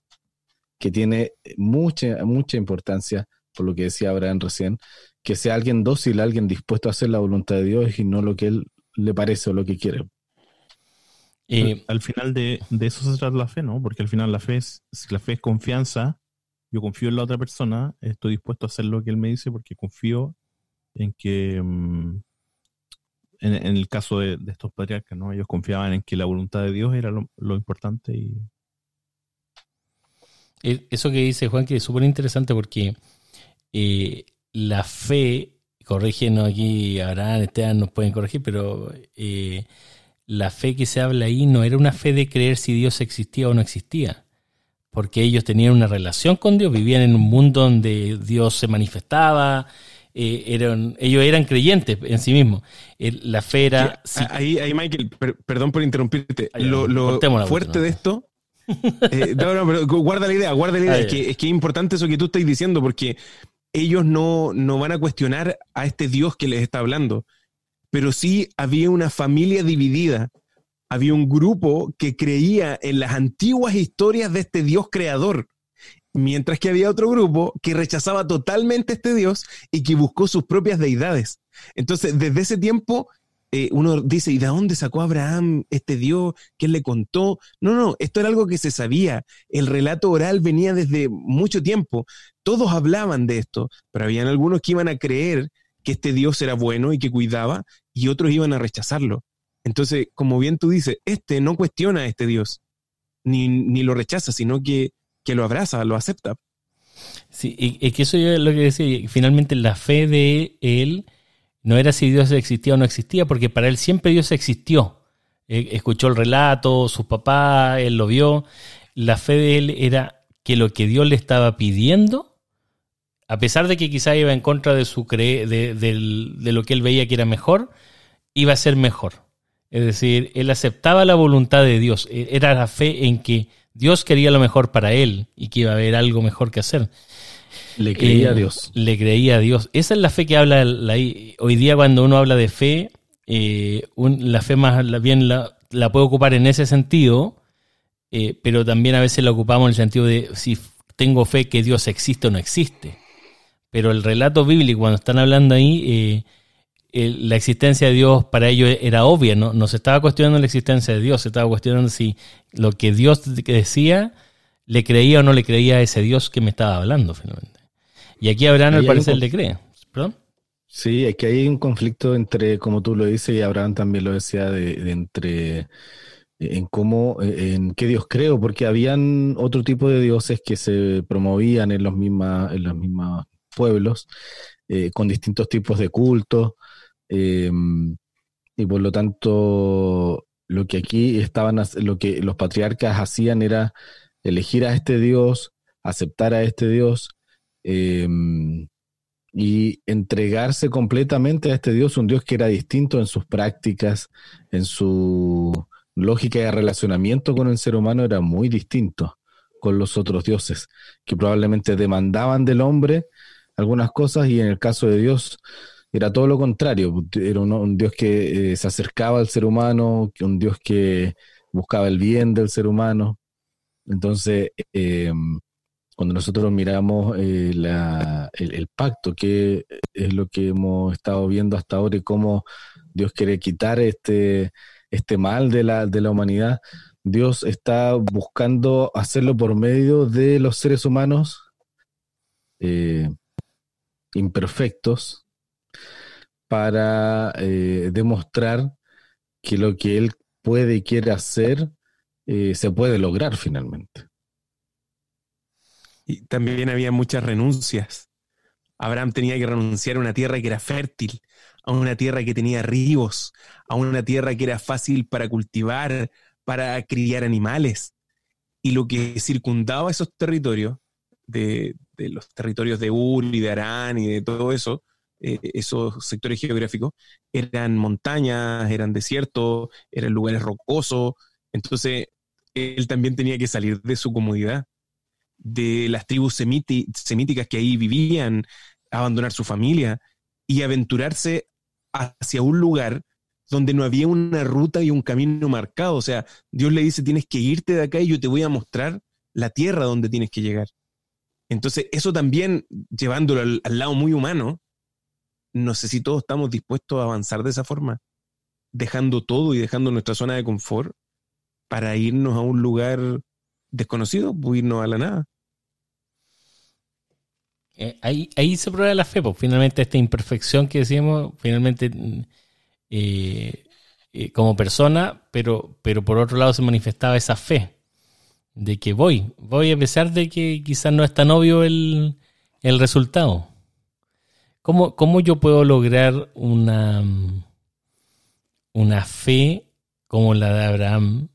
que tiene mucha, mucha importancia, por lo que decía Abraham recién, que sea alguien dócil, alguien dispuesto a hacer la voluntad de Dios y no lo que él le parece o lo que quiere. Y al final de, eso se trata la fe, ¿no? Porque al final la fe es, la fe es confianza, yo confío en la otra persona, estoy dispuesto a hacer lo que él me dice porque confío en que, mm, en, el caso de, estos patriarcas, ¿no? Ellos confiaban en que la voluntad de Dios era lo, lo importante y, eso que dice Juan, que es súper interesante porque eh, la fe, corrígenos aquí, Abraham, Esteban nos pueden corregir, pero eh, la fe que se habla ahí no era una fe de creer si Dios existía o no existía, porque ellos tenían una relación con Dios, vivían en un mundo donde Dios se manifestaba, eh, eran, ellos eran creyentes en sí mismos. la fe era... ahí, ahí, Michael, perdón por interrumpirte, lo, lo fuerte de esto eh, no, no, pero guarda la idea, guarda la idea. es, que, es, que, es importante eso que tú estás diciendo, porque ellos no, no van a cuestionar a este Dios que les está hablando. Pero sí había una familia dividida. Había un grupo que creía en las antiguas historias de este Dios creador. Mientras que había otro grupo que rechazaba totalmente a este Dios y que buscó sus propias deidades. Entonces, desde ese tiempo eh, uno dice, ¿y de dónde sacó Abraham este Dios? ¿Quién le contó? No, no, esto era algo que se sabía. El relato oral venía desde mucho tiempo. Todos hablaban de esto, pero habían algunos que iban a creer que este Dios era bueno y que cuidaba, y otros iban a rechazarlo. Entonces, como bien tú dices, este no cuestiona a este Dios, ni, ni lo rechaza, sino que, que lo abraza, lo acepta. Sí, y, que eso es lo que decía, finalmente la fe de él No era si Dios existía o no existía, porque para él siempre Dios existió. Escuchó el relato, su papá, él lo vio. La fe de él era que lo que Dios le estaba pidiendo, a pesar de que quizá iba en contra de, su cre de, de lo que él veía que era mejor, iba a ser mejor. Es decir, él aceptaba la voluntad de Dios. E, era la fe en que Dios quería lo mejor para él y que iba a haber algo mejor que hacer. Le creía a eh, Dios. Le creía a Dios. Esa es la fe que habla hoy día cuando uno habla de fe. Eh, la fe más bien la, puede ocupar en ese sentido, eh, pero también a veces la ocupamos en el sentido de si tengo fe que Dios existe o no existe. Pero el relato bíblico, cuando están hablando ahí, la existencia de Dios para ellos era obvia, ¿no? no se estaba cuestionando la existencia de Dios, se estaba cuestionando si lo que Dios decía le creía o no le creía a ese Dios que me estaba hablando finalmente. Y aquí Abraham al parecer le cree. ¿Perdón? Sí, es que hay un conflicto entre, como tú lo dices, y Abraham también lo decía, de, entre en cómo, en qué Dios creo, porque habían otro tipo de dioses que se promovían en los mismos, en los mismos pueblos, eh, con distintos tipos de cultos. Em, y por lo tanto, lo que aquí estaban, lo que los patriarcas hacían era elegir a este Dios, aceptar a este Dios em, y entregarse completamente a este Dios, un Dios que era distinto en sus prácticas, en su lógica de relacionamiento con el ser humano, era muy distinto con los otros dioses, que probablemente demandaban del hombre algunas cosas y en el caso de Dios era todo lo contrario, era un, Dios que eh, se acercaba al ser humano, un Dios que buscaba el bien del ser humano. Entonces, em, cuando nosotros miramos eh, el, pacto, que es lo que hemos estado viendo hasta ahora y cómo Dios quiere quitar este, este mal de la, de la humanidad, Dios está buscando hacerlo por medio de los seres humanos eh, imperfectos, para eh, demostrar que lo que él puede y quiere hacer eh, se puede lograr finalmente. Y también había muchas renuncias. Abraham tenía que renunciar a una tierra que era fértil, a una tierra que tenía ríos, a una tierra que era fácil para cultivar, para criar animales. Y lo que circundaba esos territorios, de, los territorios de Ur y de Arán y de todo eso, eh, esos sectores geográficos, eran montañas, eran desiertos, eran lugares rocosos. Entonces, él también tenía que salir de su comodidad, de las tribus semíticas que ahí vivían, abandonar su familia y aventurarse hacia un lugar donde no había una ruta y un camino marcado. O sea, Dios le dice, tienes que irte de acá y yo te voy a mostrar la tierra donde tienes que llegar. Entonces, eso también, llevándolo al lado muy humano, no sé si todos estamos dispuestos a avanzar de esa forma, dejando todo y dejando nuestra zona de confort para irnos a un lugar desconocido, pues, irnos a la nada. Eh, ahí, ahí se prueba la fe, pues finalmente esta imperfección que decíamos, finalmente eh, eh, como persona, pero, pero por otro lado se manifestaba esa fe de que voy, voy a pesar de que quizás no es tan obvio el, el resultado. ¿Cómo, yo puedo lograr una, una fe como la de Abraham?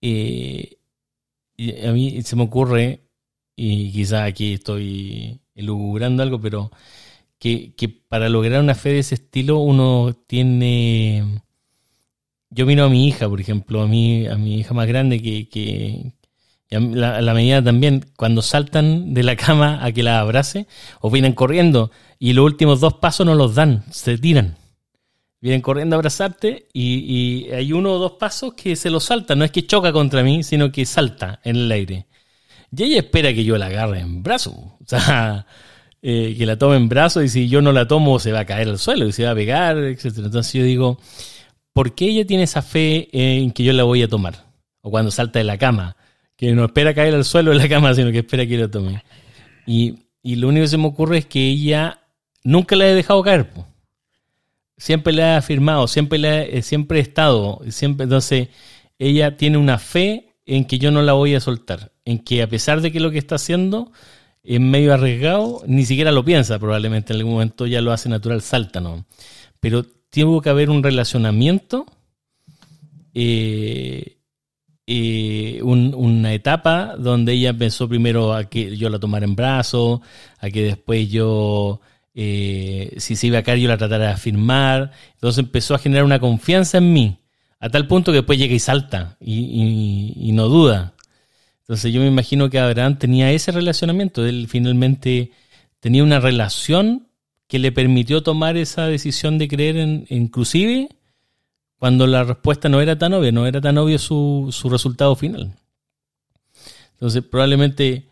Eh, a mí se me ocurre, y quizás aquí estoy elucubrando algo, pero que, para lograr una fe de ese estilo uno tiene... Yo miro a mi hija, por ejemplo, a mi, a mi hija más grande que, que, a la, medida también, cuando saltan de la cama a que la abrace, o vienen corriendo, y los últimos dos pasos no los dan, se tiran. Vienen corriendo a abrazarte y, hay uno o dos pasos que se los saltan. No es que choca contra mí, sino que salta en el aire. Y ella espera que yo la agarre en brazo. [laughs] O sea, eh, que la tome en brazo y si yo no la tomo se va a caer al suelo y se va a pegar, etc. Entonces yo digo, ¿por qué ella tiene esa fe en que yo la voy a tomar? O cuando salta de la cama que no espera caer al suelo en la cama, sino que espera que lo tome. Y, lo único que se me ocurre es que ella nunca la he dejado caer. Siempre la he afirmado, siempre, la he, siempre he estado. Siempre, entonces, ella tiene una fe en que yo no la voy a soltar. En que a pesar de que lo que está haciendo es medio arriesgado, ni siquiera lo piensa probablemente, en algún momento ya lo hace natural, salta, ¿no? Pero tuvo que haber un relacionamiento, eh, eh, un- una etapa donde ella pensó primero a que yo la tomara en brazos, a que después yo, eh, si se iba a caer, yo la tratara de afirmar. Entonces empezó a generar una confianza en mí, a tal punto que después llega y salta y, no duda. Entonces yo me imagino que Abraham tenía ese relacionamiento, él finalmente tenía una relación que le permitió tomar esa decisión de creer en, inclusive cuando la respuesta no era tan obvia, no era tan obvio su, su resultado final. Entonces probablemente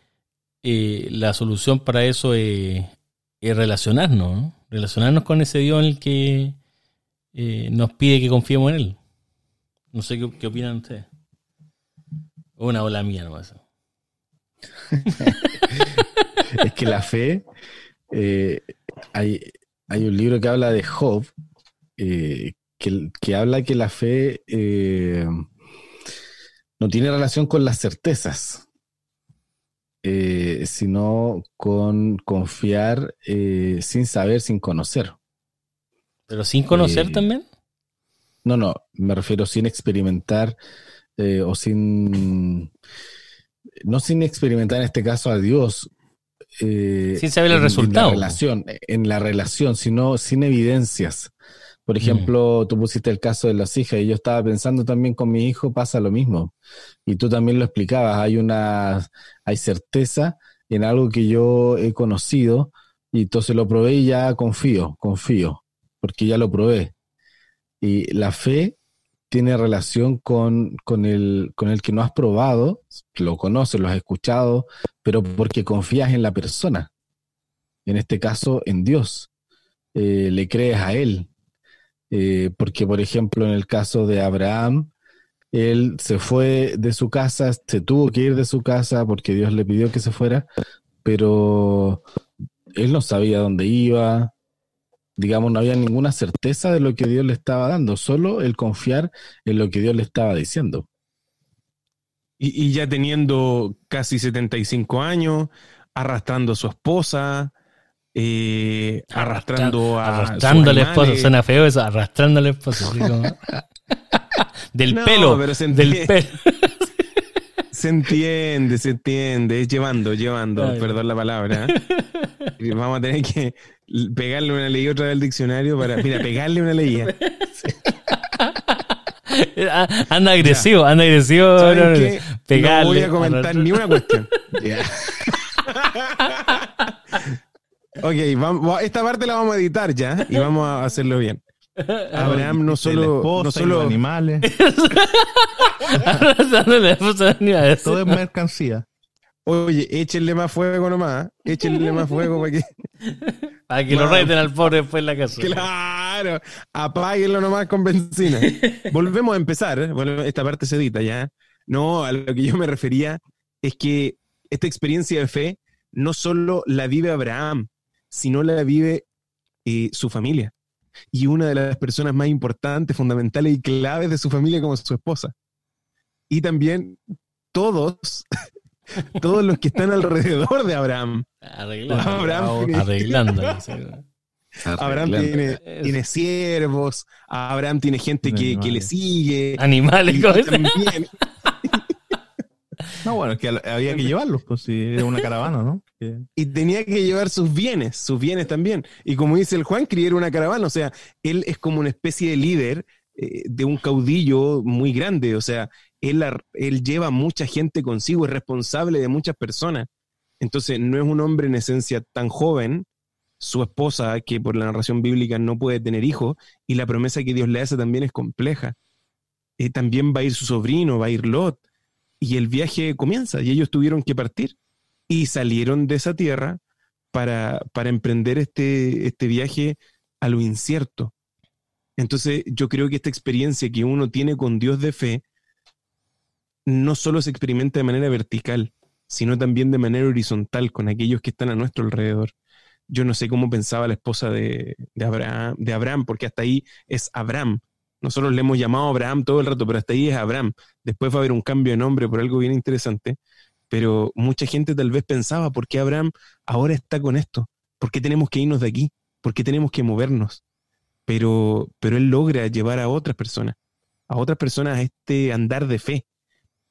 eh, la solución para eso es, relacionarnos, ¿no? relacionarnos con ese Dios en el que eh, nos pide que confiemos en Él. No sé qué, opinan ustedes. Una ola mía nomás. [laughs] Es que la fe, eh, hay, hay un libro que habla de Job, eh, que, que habla que la fe no tiene relación con las certezas, eh, sino con confiar eh, sin saber, sin conocer. Pero sin conocer Eh, también. No, no, me refiero sin experimentar o sin... No sin experimentar en este caso a Dios. Sin saber el en- resultado. En la relación, en la relación, sino sin evidencias. Por ejemplo, tú pusiste el caso de las hijas y yo estaba pensando también con mi hijo pasa lo mismo. Y tú también lo explicabas, hay una, hay certeza en algo que yo he conocido y entonces lo probé y ya confío, confío, porque ya lo probé. Y la fe tiene relación con, con, el, con el que no has probado, lo conoces, lo has escuchado, pero porque confías en la persona. En este caso, en Dios. Eh, le crees a Él. Eh, porque, por ejemplo, en el caso de Abraham, él se fue de su casa, se tuvo que ir de su casa porque Dios le pidió que se fuera, pero él no sabía dónde iba, digamos, no había ninguna certeza de lo que Dios le estaba dando, solo el confiar en lo que Dios le estaba diciendo. Y, ya teniendo casi 75 años, arrastrando a su esposa, eh, arrastrando a. Arrastrando al esposo. Suena feo eso, arrastrando al esposo. como- [laughs] del No, pelo. pero se Del pelo. [laughs] Se entiende, se entiende. Es llevando, llevando, Ay. perdón la palabra. Y [laughs] Vamos a tener que pegarle una ley otra del diccionario para. Mira, pegarle una ley. Ah, anda agresivo, anda agresivo. ¿Saben no, no, qué? pegarle, no voy a comentar ni una cuestión. Ok, vamos, esta parte la vamos a editar ya y vamos a hacerlo bien. [laughs] Abraham no solo, esposa no solo los animales, todo es mercancía. Oye, échenle más fuego nomás. Échenle más fuego para que. [laughs] Para que lo reten al pobre después en la casa. Claro, apáguenlo nomás con benzina. Volvemos a empezar. Bueno, esta parte se edita ya. No, a lo que yo me refería es que esta experiencia de fe no solo la vive Abraham, sino la vive eh, su familia. Y una de las personas más importantes, fundamentales y claves de su familia como su esposa. Y también todos, [laughs] todos los que están alrededor de Abraham. Arreglando. Abraham tiene- Arreglando. [laughs] Abraham tiene, tiene siervos, Abraham tiene gente que, que le sigue. Animales. Y también, [laughs] No, bueno, es que había que llevarlos, pues si era una caravana, ¿no? Y tenía que llevar sus bienes, sus bienes también. Y como dice el Juan, era una caravana, o sea, él es como una especie de líder eh, de un caudillo muy grande, o sea, él, él lleva mucha gente consigo, es responsable de muchas personas. Entonces, no es un hombre en esencia tan joven, su esposa, que por la narración bíblica no puede tener hijos, y la promesa que Dios le hace también es compleja. Eh, también va a ir su sobrino, va a ir Lot, y el viaje comienza, y ellos tuvieron que partir, y salieron de esa tierra para, para emprender este, este viaje a lo incierto. Entonces, yo creo que esta experiencia que uno tiene con Dios de fe no solo se experimenta de manera vertical, sino también de manera horizontal con aquellos que están a nuestro alrededor. Yo no sé cómo pensaba la esposa de, de Abraham, de Abraham, porque hasta ahí es Abraham. Nosotros le hemos llamado Abraham todo el rato, pero hasta ahí es Abraham. Después va a haber un cambio de nombre por algo bien interesante. pero mucha gente tal vez pensaba, ¿por qué Abraham ahora está con esto? ¿Por qué tenemos que irnos de aquí? ¿Por qué tenemos que movernos? Pero, pero él logra llevar a otras personas, a otras personas a este andar de fe.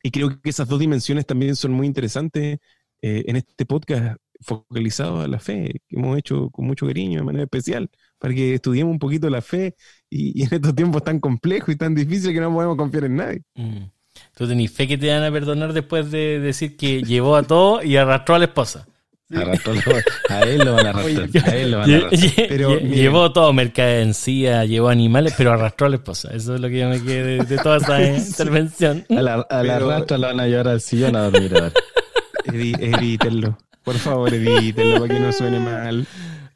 Y creo que esas dos dimensiones también son muy interesantes eh, en este podcast focalizado a la fe, que hemos hecho con mucho cariño de manera especial, para que estudiemos un poquito la fe y, y en estos tiempos tan complejos y tan difíciles que no podemos confiar en nadie. Mm. Tú tenés fe que te van a perdonar después de decir que llevó a todo y arrastró a la esposa. Arrastró a él lo van a arrastrar. A él lo van a arrastrar. Pero, miren. llevó todo, mercancía, llevó animales, pero arrastró a la esposa. Eso es lo que yo me quedé de, de toda esa [laughs] intervención. A la, a la Pero- lo van a llevar al sillón a dormir ahora. Evi- evítenlo. Por favor, evítenlo para que no suene mal.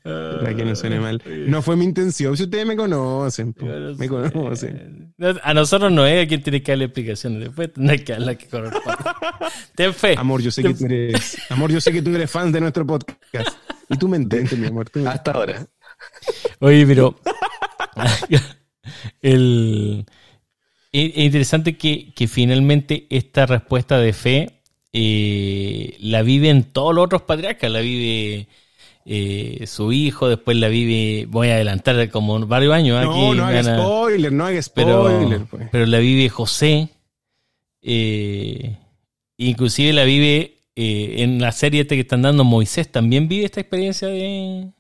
Para que no suene mal. No fue mi intención. Si ustedes me conocen, po, me conocen. No, A nosotros no es a quien tiene que darle explicaciones. Después tendrás que dar la que corresponde. Ten fe. Amor, yo sé que tú eres. Amor, yo sé que tú eres fan de nuestro podcast. Y tú me entiendes, mi amor. tú Hasta ahora. Oye, pero el, es es interesante que, que finalmente esta respuesta de fe eh, la viven todos los otros patriarcas. La vive eh, su hijo, después la vive, voy a adelantar como varios años. No, aquí no haga spoiler, no haga pero, spoiler. pues. pero la vive José. eh, inclusive la vive eh, en la serie este que están dando Moisés. También vive esta experiencia de,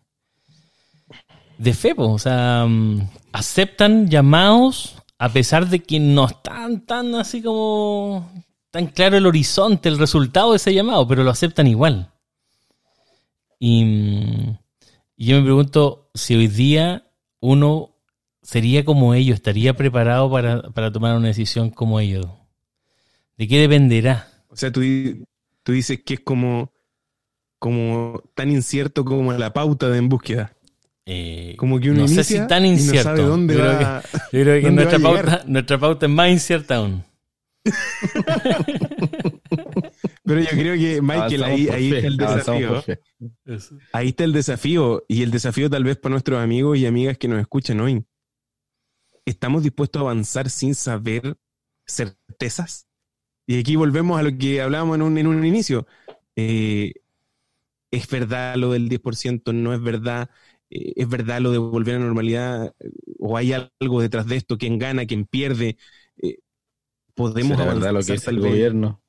de fe. po. O sea, mm, aceptan llamados a pesar de que no están tan así como tan claro el horizonte, el resultado de ese llamado, pero lo aceptan igual. Y, mm, y yo me pregunto si hoy día uno sería como ellos, estaría preparado para, para tomar una decisión como ellos. ¿De qué dependerá? O sea, tú, tú dices que es como, como tan incierto como la pauta de en búsqueda. Eh, Como que uno no sé si tan no incierto. sabe dónde yo, creo que, yo creo que dónde nuestra pauta, nuestra pauta es más incierta aún. [laughs] Pero yo creo que, Michael, ahí, ahí está el desafío. Ahí está el desafío. Y el desafío tal vez para nuestros amigos y amigas que nos escuchan hoy. ¿Estamos dispuestos a avanzar sin saber certezas? Y aquí volvemos a lo que hablábamos en un, en un inicio. Eh, ¿Es verdad lo del 10%? ¿No es verdad? Eh, ¿Es verdad lo de volver a la normalidad? ¿O hay algo detrás de esto? ¿Quién gana? ¿Quién pierde? Eh, ¿Podemos ¿Será verdad lo que avanzar tal el vez? gobierno?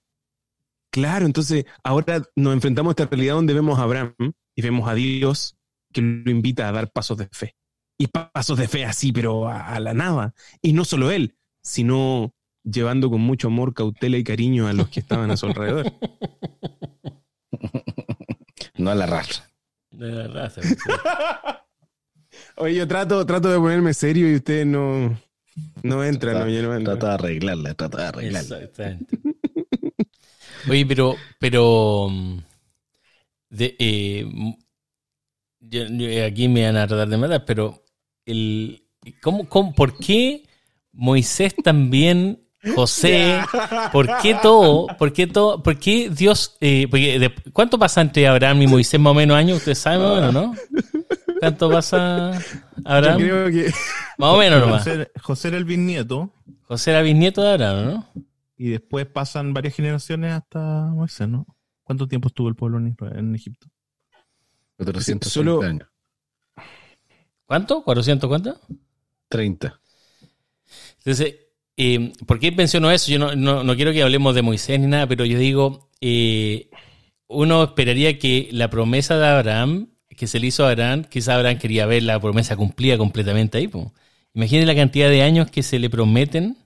Claro, entonces ahora nos enfrentamos a esta realidad donde vemos a Abraham y vemos a Dios que lo invita a dar pasos de fe. Y pa- pasos de fe así, pero a, a la nada. Y no solo él, sino llevando con mucho amor, cautela y cariño a los que estaban a su alrededor. [laughs] No a la rastra. De la raza, sí. [laughs] Oye, yo trato, trato de ponerme serio y ustedes no, no entran, no, yo no entro. Trata de arreglarla, trata de arreglarla. Exactamente. Oye, pero, pero mm, de, eh, mm, yo- yo- aquí me van a tratar de matar, pero el, ¿cómo, cómo- por qué Moisés también, José, por qué todo, por qué todo, por qué Dios, eh, porque de- ¿cuánto pasa entre Abraham y Moisés más o menos años? Ustedes saben más o menos, ¿no? ¿Cuánto pasa Yo Abraham? creo que Más o menos nomás. José, José era el bisnieto José era bisnieto de Abraham, ¿no? Y después pasan varias generaciones hasta Moisés, ¿no? ¿Cuánto tiempo estuvo el pueblo en, Israel- en Egipto? 430 Solo- años. ¿Cuánto? ¿400 cuánto? 30. Entonces, eh, ¿por qué menciono eso? Yo no, no- no quiero que hablemos de Moisés ni nada, pero yo digo, eh, uno esperaría que la promesa de Abraham, que se le hizo a Abraham, quizás Abraham quería ver la promesa cumplida completamente ahí. po. Imagínate la cantidad de años que se le prometen,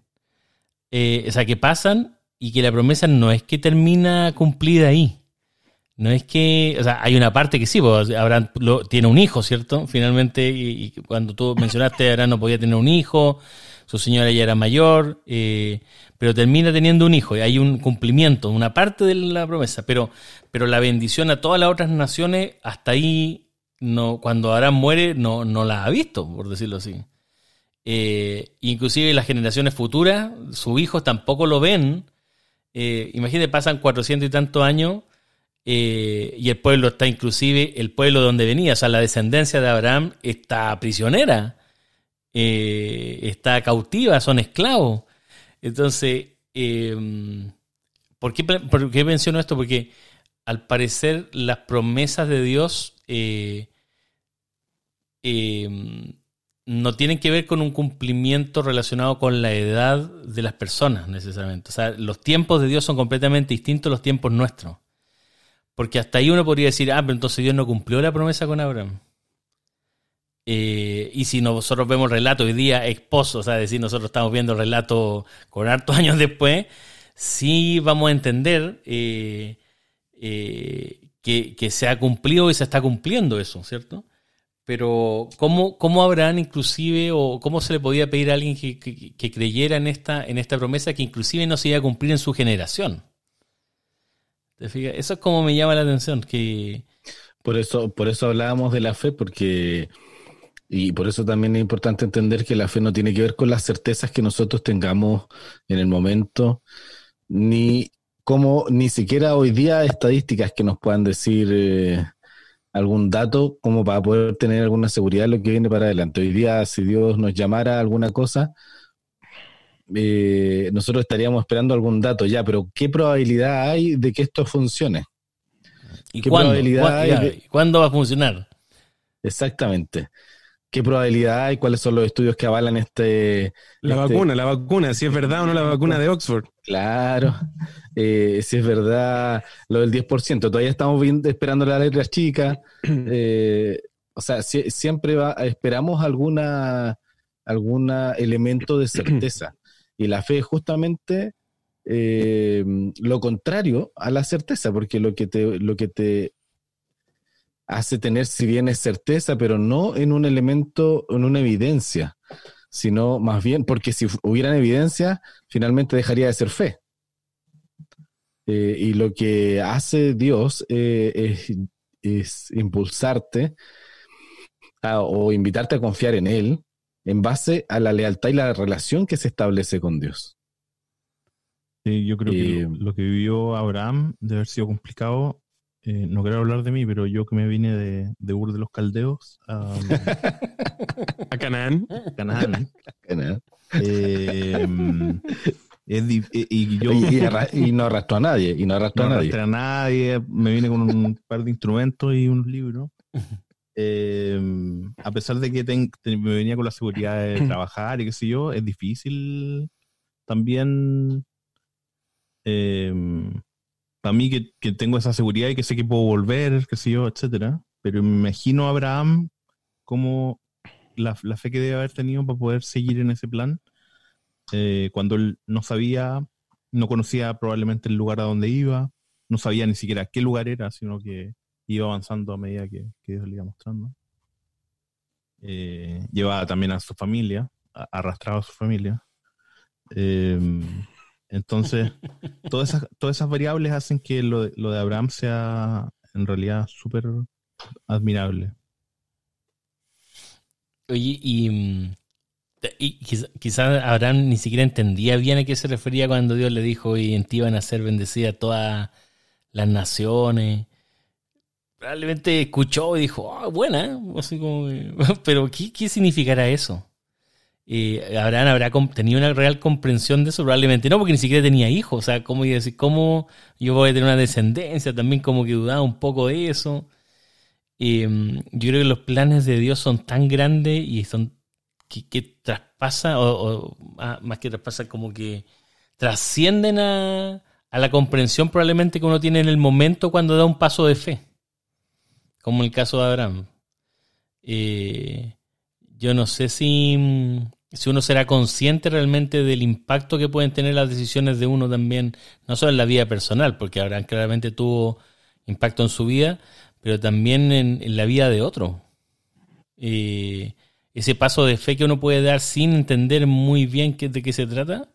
eh, o sea, que pasan y que la promesa no es que termina cumplida ahí. No es que, o sea, hay una parte que sí, pues, Abraham lo- tiene un hijo, ¿cierto? Finalmente, y, cuando tú mencionaste, Abraham no podía tener un hijo, su señora ya era mayor, eh, pero termina teniendo un hijo, y hay un cumplimiento, una parte de la promesa, pero, pero la bendición a todas las otras naciones, hasta ahí, no, cuando Abraham muere, no, no la ha visto, por decirlo así. Eh, inclusive las generaciones futuras, sus hijos tampoco lo ven. Eh, imagínate, pasan cuatrocientos y tantos años eh, y el pueblo está inclusive, el pueblo donde venía, o sea, la descendencia de Abraham está prisionera, eh, está cautiva, son esclavos. Entonces, ¿Por qué, menciono esto? Porque al parecer las promesas de Dios no tienen que ver con un cumplimiento relacionado con la edad de las personas necesariamente. O sea, los tiempos de Dios son completamente distintos a los tiempos nuestros. Porque hasta ahí uno podría decir, ah, pero entonces Dios no cumplió la promesa con Abraham. Eh, y si nosotros vemos el relato hoy día esposo, o sea, decir, nosotros estamos viendo el relato con hartos [laughs] años después, sí vamos a entender eh, eh, que, que, se ha cumplido y se está cumpliendo eso, ¿cierto? Pero ¿cómo, cómo Abraham inclusive, o cómo se le podía pedir a alguien que, creyera en esta, en esta promesa que inclusive no se iba a cumplir en su generación? Eso es como me llama la atención, que... Por eso, por eso hablábamos de la fe, porque... Y por eso también es importante entender que la fe no tiene que ver con las certezas que nosotros tengamos en el momento, ni como ni siquiera hoy día estadísticas que nos puedan decir eh, algún dato como para poder tener alguna seguridad de lo que viene para adelante. Hoy día, si Dios nos llamara a alguna cosa, eh, nosotros estaríamos esperando algún dato ya, pero ¿qué probabilidad hay de que esto funcione? ¿Y ¿Qué probabilidad ¿Cuándo va a funcionar? Exactamente. ¿Qué probabilidad hay? ¿Cuáles son los estudios que avalan este... La este vacuna, la vacuna, si es verdad o no la vacuna de Oxford. Claro, eh, si es verdad lo del 10%, todavía estamos viendo, esperando la letra chica. [clears throat] Eh, o sea, siempre va, esperamos alguna algún elemento de certeza. [clears throat] Y la fe es justamente eh, lo contrario a la certeza, porque lo que te, lo que te hace tener, si bien es certeza, pero no en un elemento, en una evidencia, sino más bien, porque si hubieran evidencia, finalmente dejaría de ser fe. Eh, y lo que hace Dios eh, es, impulsarte o invitarte a confiar en Él en base a la lealtad y la relación que se establece con Dios. Sí, yo creo que lo, que vivió Abraham debe haber sido complicado. Eh, no quiero hablar de mí, pero yo que me vine de, de Ur de los Caldeos a, [laughs] a Canaán. Canaán. y, yo, y, no arrastró a nadie. Y no arrastró a nadie. a nadie. Me vine con un par de instrumentos y unos libros. Eh, a pesar de que me venía con la seguridad de [clears throat] trabajar y qué sé yo, es difícil también eh, para mí que, tengo esa seguridad y que sé que puedo volver, qué sé yo, etcétera. Pero me imagino a Abraham como la, fe que debe haber tenido para poder seguir en ese plan eh, cuando él no sabía, no conocía probablemente el lugar a donde iba, no sabía ni siquiera qué lugar era, sino que iba avanzando a medida que, Dios le iba mostrando. Eh, llevaba también a su familia, arrastraba a su familia. Em, entonces, todas esas, todas esas variables hacen que lo, lo de Abraham sea en realidad súper admirable. Oye, y, y quizás Abraham ni siquiera entendía bien a qué se refería cuando Dios le dijo, y en ti van a ser bendecidas todas las naciones probablemente escuchó y dijo, ah, buena, así como, [laughs] pero ¿qué, ¿qué, significará eso? Abraham habrá tenido una real comprensión de eso, probablemente no, porque ni siquiera tenía hijos, o sea, ¿cómo, decir, cómo yo voy a tener una descendencia? También como que dudaba un poco de eso. Em, yo creo que los planes de Dios son tan grandes y son que, que traspasa, o, ah, más que traspasa, como que trascienden a, a la comprensión probablemente que uno tiene en el momento cuando da un paso de fe como el caso de Abraham. Eh, yo no sé si, si uno será consciente realmente del impacto que pueden tener las decisiones de uno también, no solo en la vida personal, porque Abraham claramente tuvo impacto en su vida, pero también en, la vida de otro. Ese paso de fe que uno puede dar sin entender muy bien de qué se trata,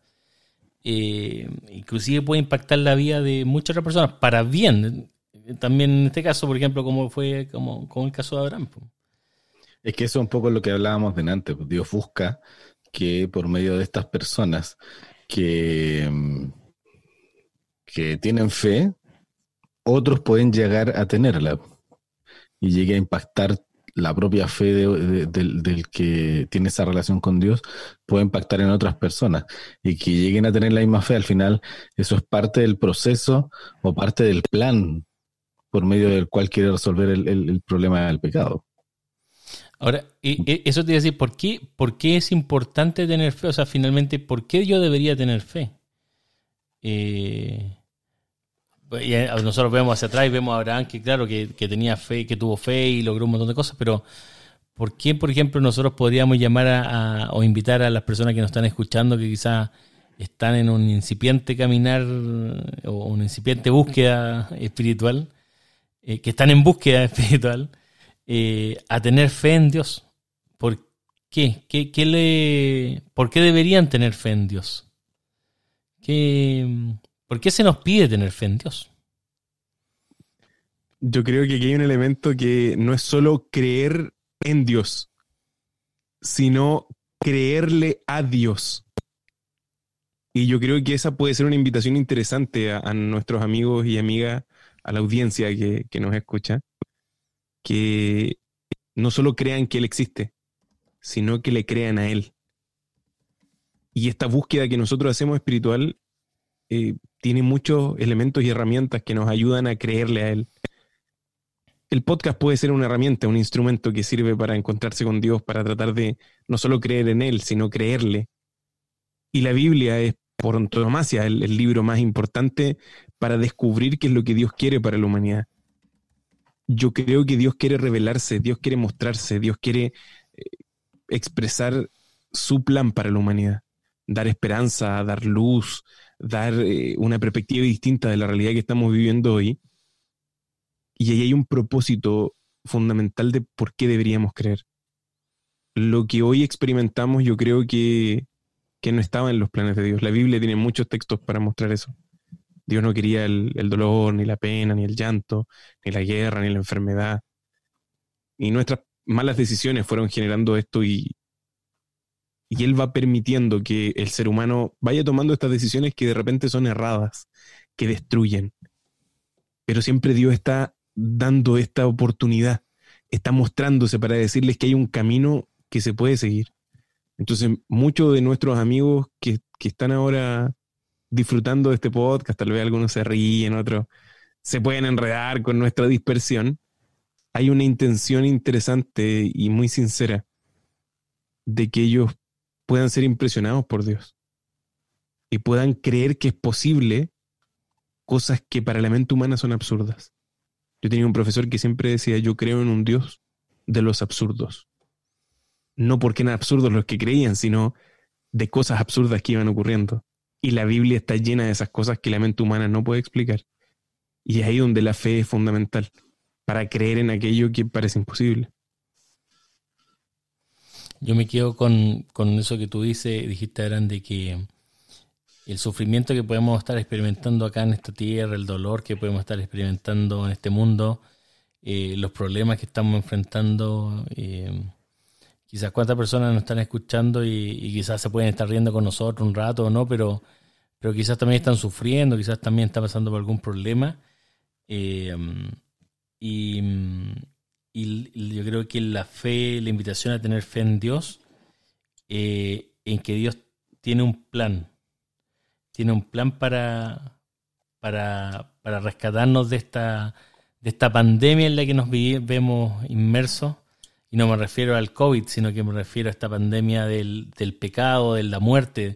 eh, inclusive puede impactar la vida de muchas otras personas para bien también en este caso, por ejemplo, como fue como, con el caso de Abraham. Es que eso es un poco lo que hablábamos delante. Pues, Dios busca que por medio de estas personas que, mm, que tienen fe, otros pueden llegar a tenerla y llegue a impactar la propia fe de- de- del, que tiene esa relación con Dios puede impactar en otras personas y que lleguen a tener la misma fe, al final eso es parte del proceso o parte del plan por medio del cual quiere resolver el- el problema del pecado. Ahora, eso te iba a decir, ¿por qué, ¿por qué es importante tener fe? O sea, finalmente, ¿por qué yo debería tener fe? Eh, eh, nosotros vemos hacia atrás y vemos a Abraham que, claro, que, tenía fe, que tuvo fe y logró un montón de cosas, pero ¿por qué, por ejemplo, nosotros podríamos llamar a, a- o invitar a las personas que nos están escuchando que quizás están en un incipiente caminar o una incipiente búsqueda espiritual, eh, que están en búsqueda [laughs] espiritual, eh, a tener fe en Dios. ¿Por qué? ¿Qué, le, ¿Por qué deberían tener fe en Dios? ¿Qué, ¿Por qué se nos pide tener fe en Dios? Yo creo que aquí hay un elemento que no es solo creer en Dios, sino creerle a Dios. Y yo creo que esa puede ser una invitación interesante a, a nuestros amigos y amigas, a la audiencia que, que nos escucha, que no solo crean que Él existe, sino que le crean a Él. Y esta búsqueda que nosotros hacemos espiritual eh, tiene muchos elementos y herramientas que nos ayudan a creerle a Él el podcast puede ser una herramienta, un instrumento que sirve para encontrarse con Dios, para tratar de no solo creer en Él, sino creerle. Y la Biblia es, por antonomasia, el, el libro más importante para descubrir qué es lo que Dios quiere para la humanidad. Yo creo que Dios quiere revelarse, Dios quiere mostrarse, Dios quiere eh, expresar su plan para la humanidad, dar esperanza, dar luz, dar eh, una perspectiva distinta de la realidad que estamos viviendo hoy. Y ahí hay un propósito fundamental de por qué deberíamos creer. Lo que hoy experimentamos yo creo que, que no estaba en los planes de Dios. La Biblia tiene muchos textos para mostrar eso. Dios no quería el, dolor, ni la pena, ni el llanto, ni la guerra, ni la enfermedad. Y nuestras malas decisiones fueron generando esto y, y Él va permitiendo que el ser humano vaya tomando estas decisiones que de repente son erradas, que destruyen. Pero siempre Dios está dando esta oportunidad, está mostrándose para decirles que hay un camino que se puede seguir. Entonces, muchos de nuestros amigos que, que están ahora disfrutando de este podcast, tal vez algunos se ríen, otros se pueden enredar con nuestra dispersión, hay una intención interesante y muy sincera de que ellos puedan ser impresionados por Dios y puedan creer que es posible cosas que para la mente humana son absurdas. Yo tenía un profesor que siempre decía, yo creo en un Dios de los absurdos. No porque eran absurdos los que creían, sino de cosas absurdas que iban ocurriendo. Y la Biblia está llena de esas cosas que la mente humana no puede explicar. Y es ahí donde la fe es fundamental, para creer en aquello que parece imposible. Yo me quedo con, con eso que tú dices, dijiste, Aran, de que el sufrimiento que podemos estar experimentando acá en esta tierra, el dolor que podemos estar experimentando en este mundo, eh, los problemas que estamos enfrentando, eh, quizás cuántas personas nos están escuchando y, y, quizás se pueden estar riendo con nosotros un rato o no, pero, pero quizás también están sufriendo, quizás también están pasando por algún problema. Eh, y, y, yo creo que la fe, la invitación a tener fe en Dios, eh, en que Dios tiene un plan, tiene un plan para, para, para rescatarnos de esta, de esta pandemia en la que nos vemos inmersos. Y no me refiero al COVID, sino que me refiero a esta pandemia del, del pecado, de la muerte,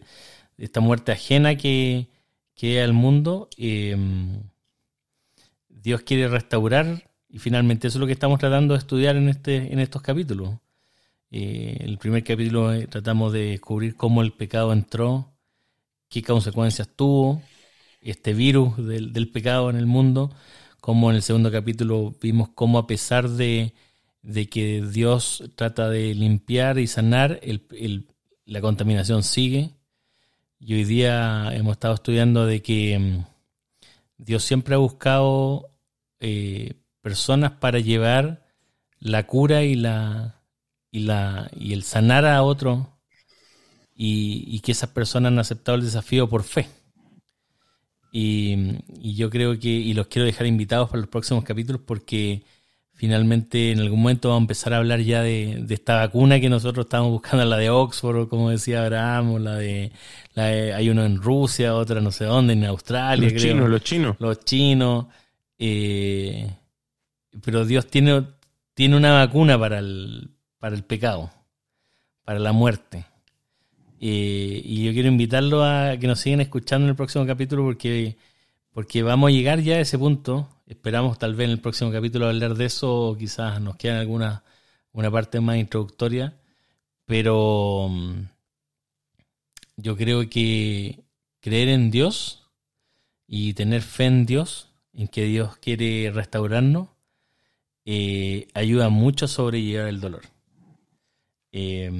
esta muerte ajena que, que al mundo. Eh, Dios quiere restaurar y finalmente eso es lo que estamos tratando de estudiar en, este, en estos capítulos. Eh, el primer capítulo eh, tratamos de descubrir cómo el pecado entró, qué consecuencias tuvo este virus del, del, pecado en el mundo, como en el segundo capítulo vimos cómo a pesar de, de que Dios trata de limpiar y sanar, la contaminación sigue. Y hoy día hemos estado estudiando de que um, Dios siempre ha buscado eh, personas para llevar la cura y la y la y el sanar a otro y, y, que esas personas han aceptado el desafío por fe. Y, y, yo creo que, y los quiero dejar invitados para los próximos capítulos porque finalmente en algún momento vamos a empezar a hablar ya de, de esta vacuna que nosotros estamos buscando, la de Oxford, como decía Abraham, o la de, la de- hay uno en Rusia, otra no sé dónde, en Australia, Los creo. chinos, los chinos. los chinos. eh, pero Dios tiene, tiene una vacuna para el, para el pecado, para la muerte. Eh, y yo quiero invitarlo a que nos sigan escuchando en el próximo capítulo porque, porque vamos a llegar ya a ese punto. Esperamos tal vez en el próximo capítulo hablar de eso quizás nos quedan alguna una parte más introductoria. Pero mm, yo creo que creer en Dios y tener fe en Dios, en que Dios quiere restaurarnos, eh, ayuda mucho a sobrellevar el dolor. Eh,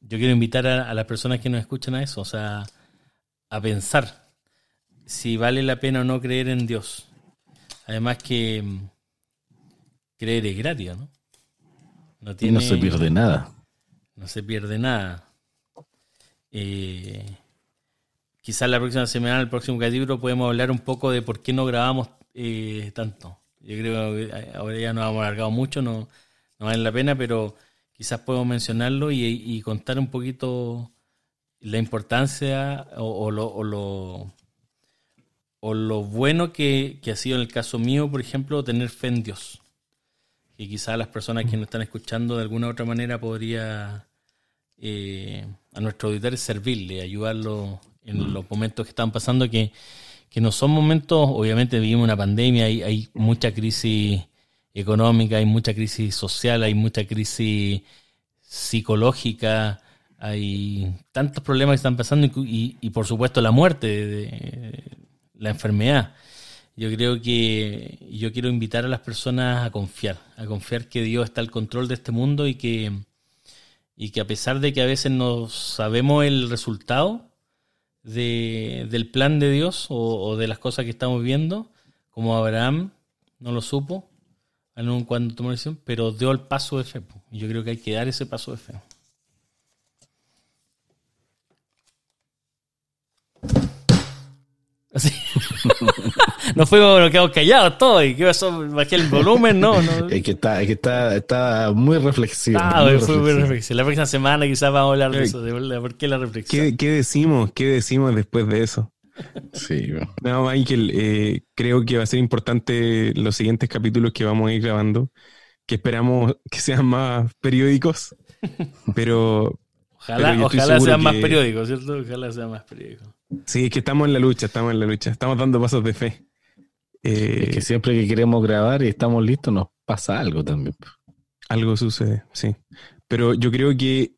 yo quiero invitar a, a las personas que nos escuchan a eso, o sea, a pensar si vale la pena o no creer en Dios. Además que mm, creer es gratis, ¿no? No, Y no se pierde nada. no se pierde nada. Eh, quizás la próxima semana, el próximo capítulo, podemos hablar un poco de por qué no grabamos eh, tanto. Yo creo que ahora ya nos hemos alargado mucho, no, no vale la pena, pero quizás podemos mencionarlo y, y contar un poquito la importancia o, o lo, o, lo, o lo bueno que, que ha sido en el caso mío, por ejemplo, tener fe en Dios. Y quizás las personas que nos están escuchando de alguna u otra manera podría eh, a nuestros auditores servirle, ayudarlo en los momentos que están pasando, que, que no son momentos, obviamente vivimos una pandemia, hay, mucha crisis económica, hay mucha crisis social, hay mucha crisis psicológica, hay tantos problemas que están pasando y, y- por supuesto la muerte, de la enfermedad. Yo creo que yo quiero invitar a las personas a confiar, a confiar que Dios está al control de este mundo y que, y que a pesar de que a veces no sabemos el resultado de, del plan de Dios o, de las cosas que estamos viendo, como Abraham no lo supo cuando tomó la decisión, pero dio el paso de fe. yo creo que hay que dar ese paso de fe. Así. [laughs] no fuimos, nos quedamos callados todos. ¿Y qué pasó? Bajé el volumen, no, no. Es que está, es que está, está muy reflexivo. Ah, muy fue muy reflexivo. La próxima semana quizás vamos a hablar de eso, de por qué la reflexión. ¿Qué, qué decimos? ¿Qué decimos después de eso? Sí, bueno. No, Michael, eh, creo que va a ser importante los siguientes capítulos que vamos a ir grabando, que esperamos que sean más periódicos, pero Ojalá, pero ojalá sean más que- periódicos, ¿cierto? Ojalá sean más periódicos. Sí, es que estamos en la lucha, estamos en la lucha, estamos dando pasos de fe. Eh, Es que siempre que queremos grabar y estamos listos, nos pasa algo también. Algo sucede, sí. Pero yo creo que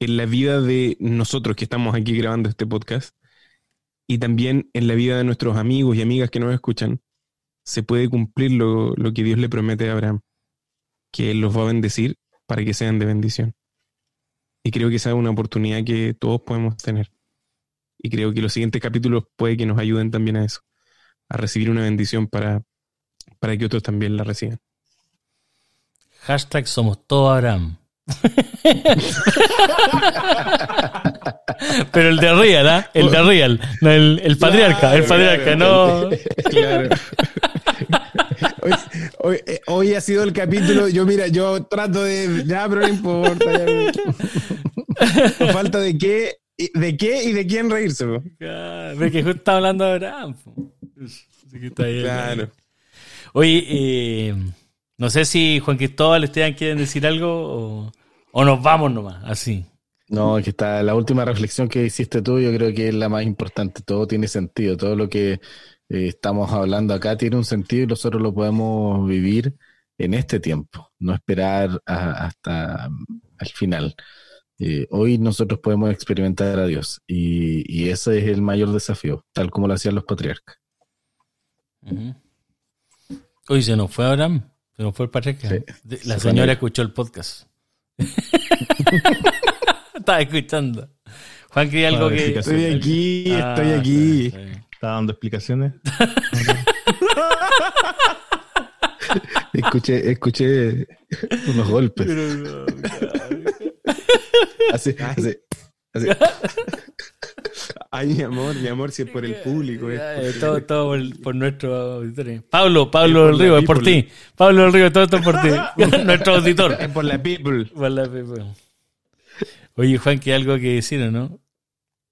en la vida de nosotros que estamos aquí grabando este podcast y también en la vida de nuestros amigos y amigas que nos escuchan, se puede cumplir lo, lo que Dios le promete a Abraham, que Él los va a bendecir para que sean de bendición. Y creo que esa es una oportunidad que todos podemos tener. Y creo que los siguientes capítulos puede que nos ayuden también a eso, a recibir una bendición para, para que otros también la reciban. Hashtag somos todo Abraham. [laughs] Pero el de Real, ¿ah? El de Real. No, el, el patriarca, el patriarca, no. Claro. Hoy, hoy- hoy ha sido el capítulo. Yo, mira, yo trato de. Ya, pero no importa. ya. Falta de qué, de qué y de quién reírse. po. Ah, Ve que justo está hablando de Abraham. po. Así que está ahí. Claro. Oye, eh, no sé si Juan Cristóbal, Esteban quieren decir algo o, o nos vamos nomás, así. No, que está la última reflexión que hiciste tú, yo creo que es la más importante. Todo tiene sentido, todo lo que eh, estamos hablando acá tiene un sentido y nosotros lo podemos vivir en este tiempo, no esperar a- hasta el final. Eh, hoy nosotros podemos experimentar a Dios y, y ese es el mayor desafío, tal como lo hacían los patriarcas. Ujú. Oye, se nos fue Abraham, se nos fue el patriarca. Sí, De- se la señora escuchó el podcast. [laughs] Estaba escuchando. Juan, ¿quería algo que...? Estoy aquí, Ah, estoy aquí. está dando explicaciones. [laughs] Escuché, escuché unos golpes. Pero, no. Así, así, así. [laughs] Ay, mi amor, mi amor, si es por el público. es Eh, por- todo, todo por, por nuestro auditor. Pablo, Pablo del Río, es por ti. Pablo del Río, todo esto es por ti. [laughs] [laughs] nuestro auditor. Es por la people. Por la people. Oye, Juan, que algo que decir, ¿o no?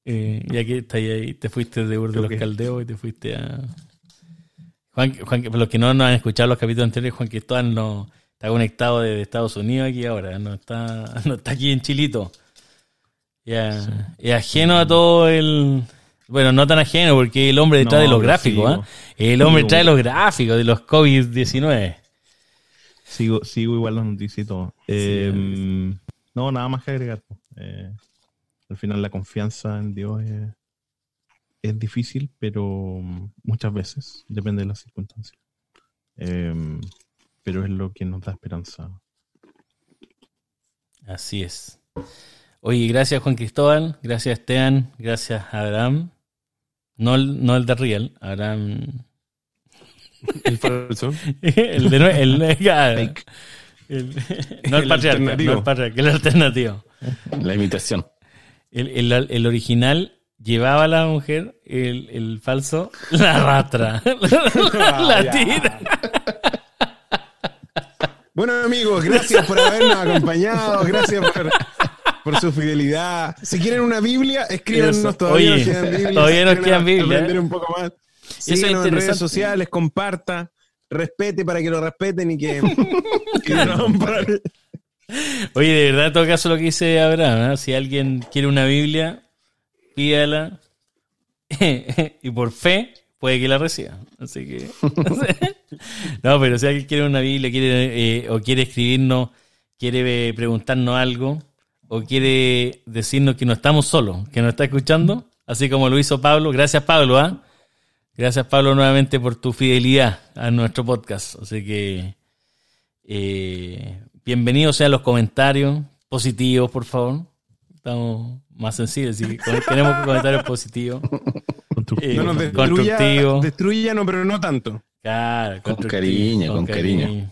Eh, ya que estás ahí, te fuiste de Ur de ¿Yo los? Caldeos y te fuiste a. Juan, Juan, para los que no nos han escuchado los capítulos anteriores, Juan Cristóbal no está conectado desde Estados Unidos aquí ahora, no está, [laughs] no está aquí en Chilito. Es ajeno a todo el. Bueno, no tan ajeno, porque el hombre detrás No, de los gráficos. ¿ah? El hombre trae los gráficos de los COVID-19. Sigo, sigo igual las noticias y todo. Eh, no, nada más que agregar. Eh, al final la confianza en Dios es, es difícil, pero muchas veces depende de las circunstancias. Pero es lo que nos da esperanza. Así es. Oye, gracias Juan Cristóbal, gracias Esteban, gracias Abraham. No el, no el de Real, Abraham. [laughs] El falso. [laughs] el de el, ah, [laughs] el- no el, El patriarca, alternativo. no el patriarca, el alternativo. La imitación. El, el- el original llevaba a la mujer, el, el falso la arrastra, la ya. tira. Bueno, amigos, gracias por habernos [laughs] acompañado. Gracias por, por su fidelidad. Si quieren una Biblia, escríbanos. Todavía Oye, nos quedan Biblias. todavía nos quieren quedan Biblias, ¿eh? un poco más. es Síguenos en redes sociales, comparta, respete para que lo respeten y que. [laughs] Oye, de verdad, en todo caso, lo que dice Abraham, ¿eh? si alguien quiere una Biblia, pídala [laughs] y por fe puede que la reciba. Así que. No, pero si alguien quiere una Biblia quiere, eh, o quiere escribirnos, quiere eh, preguntarnos algo, o quiere decirnos que no estamos solos, que nos está escuchando, así como lo hizo Pablo. Gracias, Pablo. ¿ah? Gracias, Pablo, nuevamente por tu fidelidad a nuestro podcast. Así que. Eh, bienvenidos sean los comentarios positivos, por favor. Estamos más sensibles, así que con- queremos comentarios positivos. [laughs] Eh, No nos destruya, constructivo. destruyanos, pero no tanto. Claro, Con cariño, con cariño.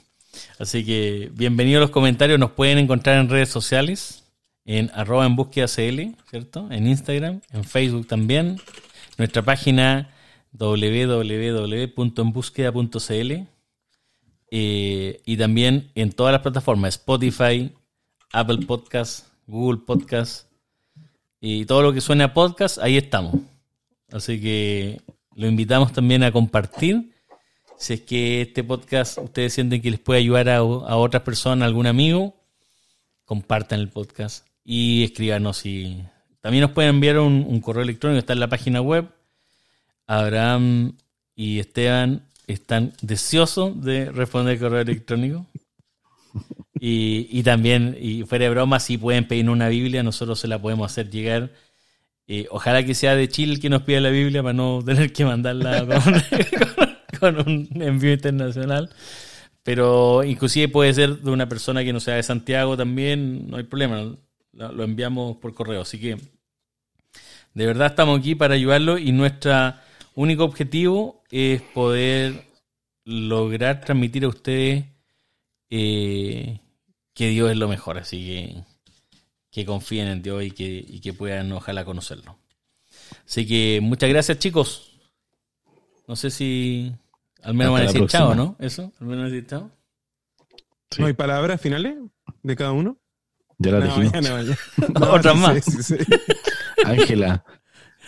Así que bienvenidos los comentarios. Nos pueden encontrar en redes sociales, en arroba en búsqueda CL, ¿cierto? En Instagram, en Facebook también. Nuestra página www.enbúsqueda.cl eh, y también en todas las plataformas, Spotify, Apple Podcast, Google Podcast y todo lo que suene a podcast, ahí estamos. Así que lo invitamos también a compartir. Si es que este podcast ustedes sienten que les puede ayudar a, a otras personas, algún amigo, compartan el podcast y escríbanos. Y también nos pueden enviar un, un correo electrónico, está en la página web. Abraham y Esteban están deseosos de responder el correo electrónico. Y, y también, y fuera de broma, si pueden pedir una Biblia, nosotros se la podemos hacer llegar. Eh, ojalá que sea de Chile el que nos pida la Biblia para no [laughs] tener que mandarla con, [laughs] con un [laughs] envío internacional. Pero inclusive puede ser de una persona que no sea de Santiago también, no hay problema, lo enviamos por correo. Así que de verdad estamos aquí para ayudarlo y nuestro único objetivo es poder lograr transmitir a ustedes eh, que Dios es lo mejor. Así que que confíen en Dios y que, y que puedan ojalá conocerlo. Así que muchas gracias chicos. No sé si al menos van a decir chao. ¿no? Eso, al menos van a decir chao. Sí. ¿No hay palabras finales de cada uno? Ya la [laughs] No, dijimos. ya no, ya. Otras sí, más. sí, sí. Ángela,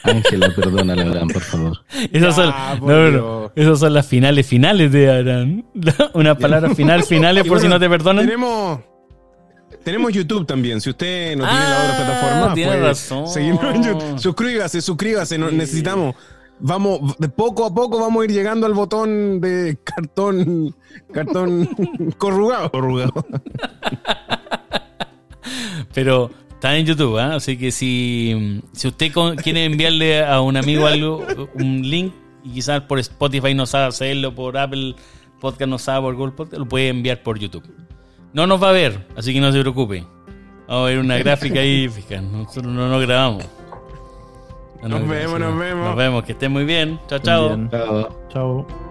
Ángela, perdona la Abraham, por favor. Esas son, por no. Esas son las finales finales de Abraham. [laughs] Unas palabras final finales por si no te perdonan. Tenemos, tenemos YouTube también. Si usted no tiene Ah, la otra plataforma, tiene puede razón. seguirnos en YouTube. Suscríbase, suscríbase. Sí. Necesitamos. Vamos, de poco a poco vamos a ir llegando al botón de cartón, cartón [laughs] corrugado. Corrugado. Pero está en YouTube, ¿ah? así que si, si usted con- quiere enviarle a un amigo algo, un link, y quizás por Spotify no sabe hacerlo, por Apple Podcast no sabe, por Google Podcast, lo puede enviar por YouTube. No nos va a ver, así que no se preocupe. Vamos a ver una gráfica ahí, fija, nosotros no nos grabamos. No Nos vemos, nos no. vemos. Nos vemos, que estén muy bien. Chao. Chao. Chao.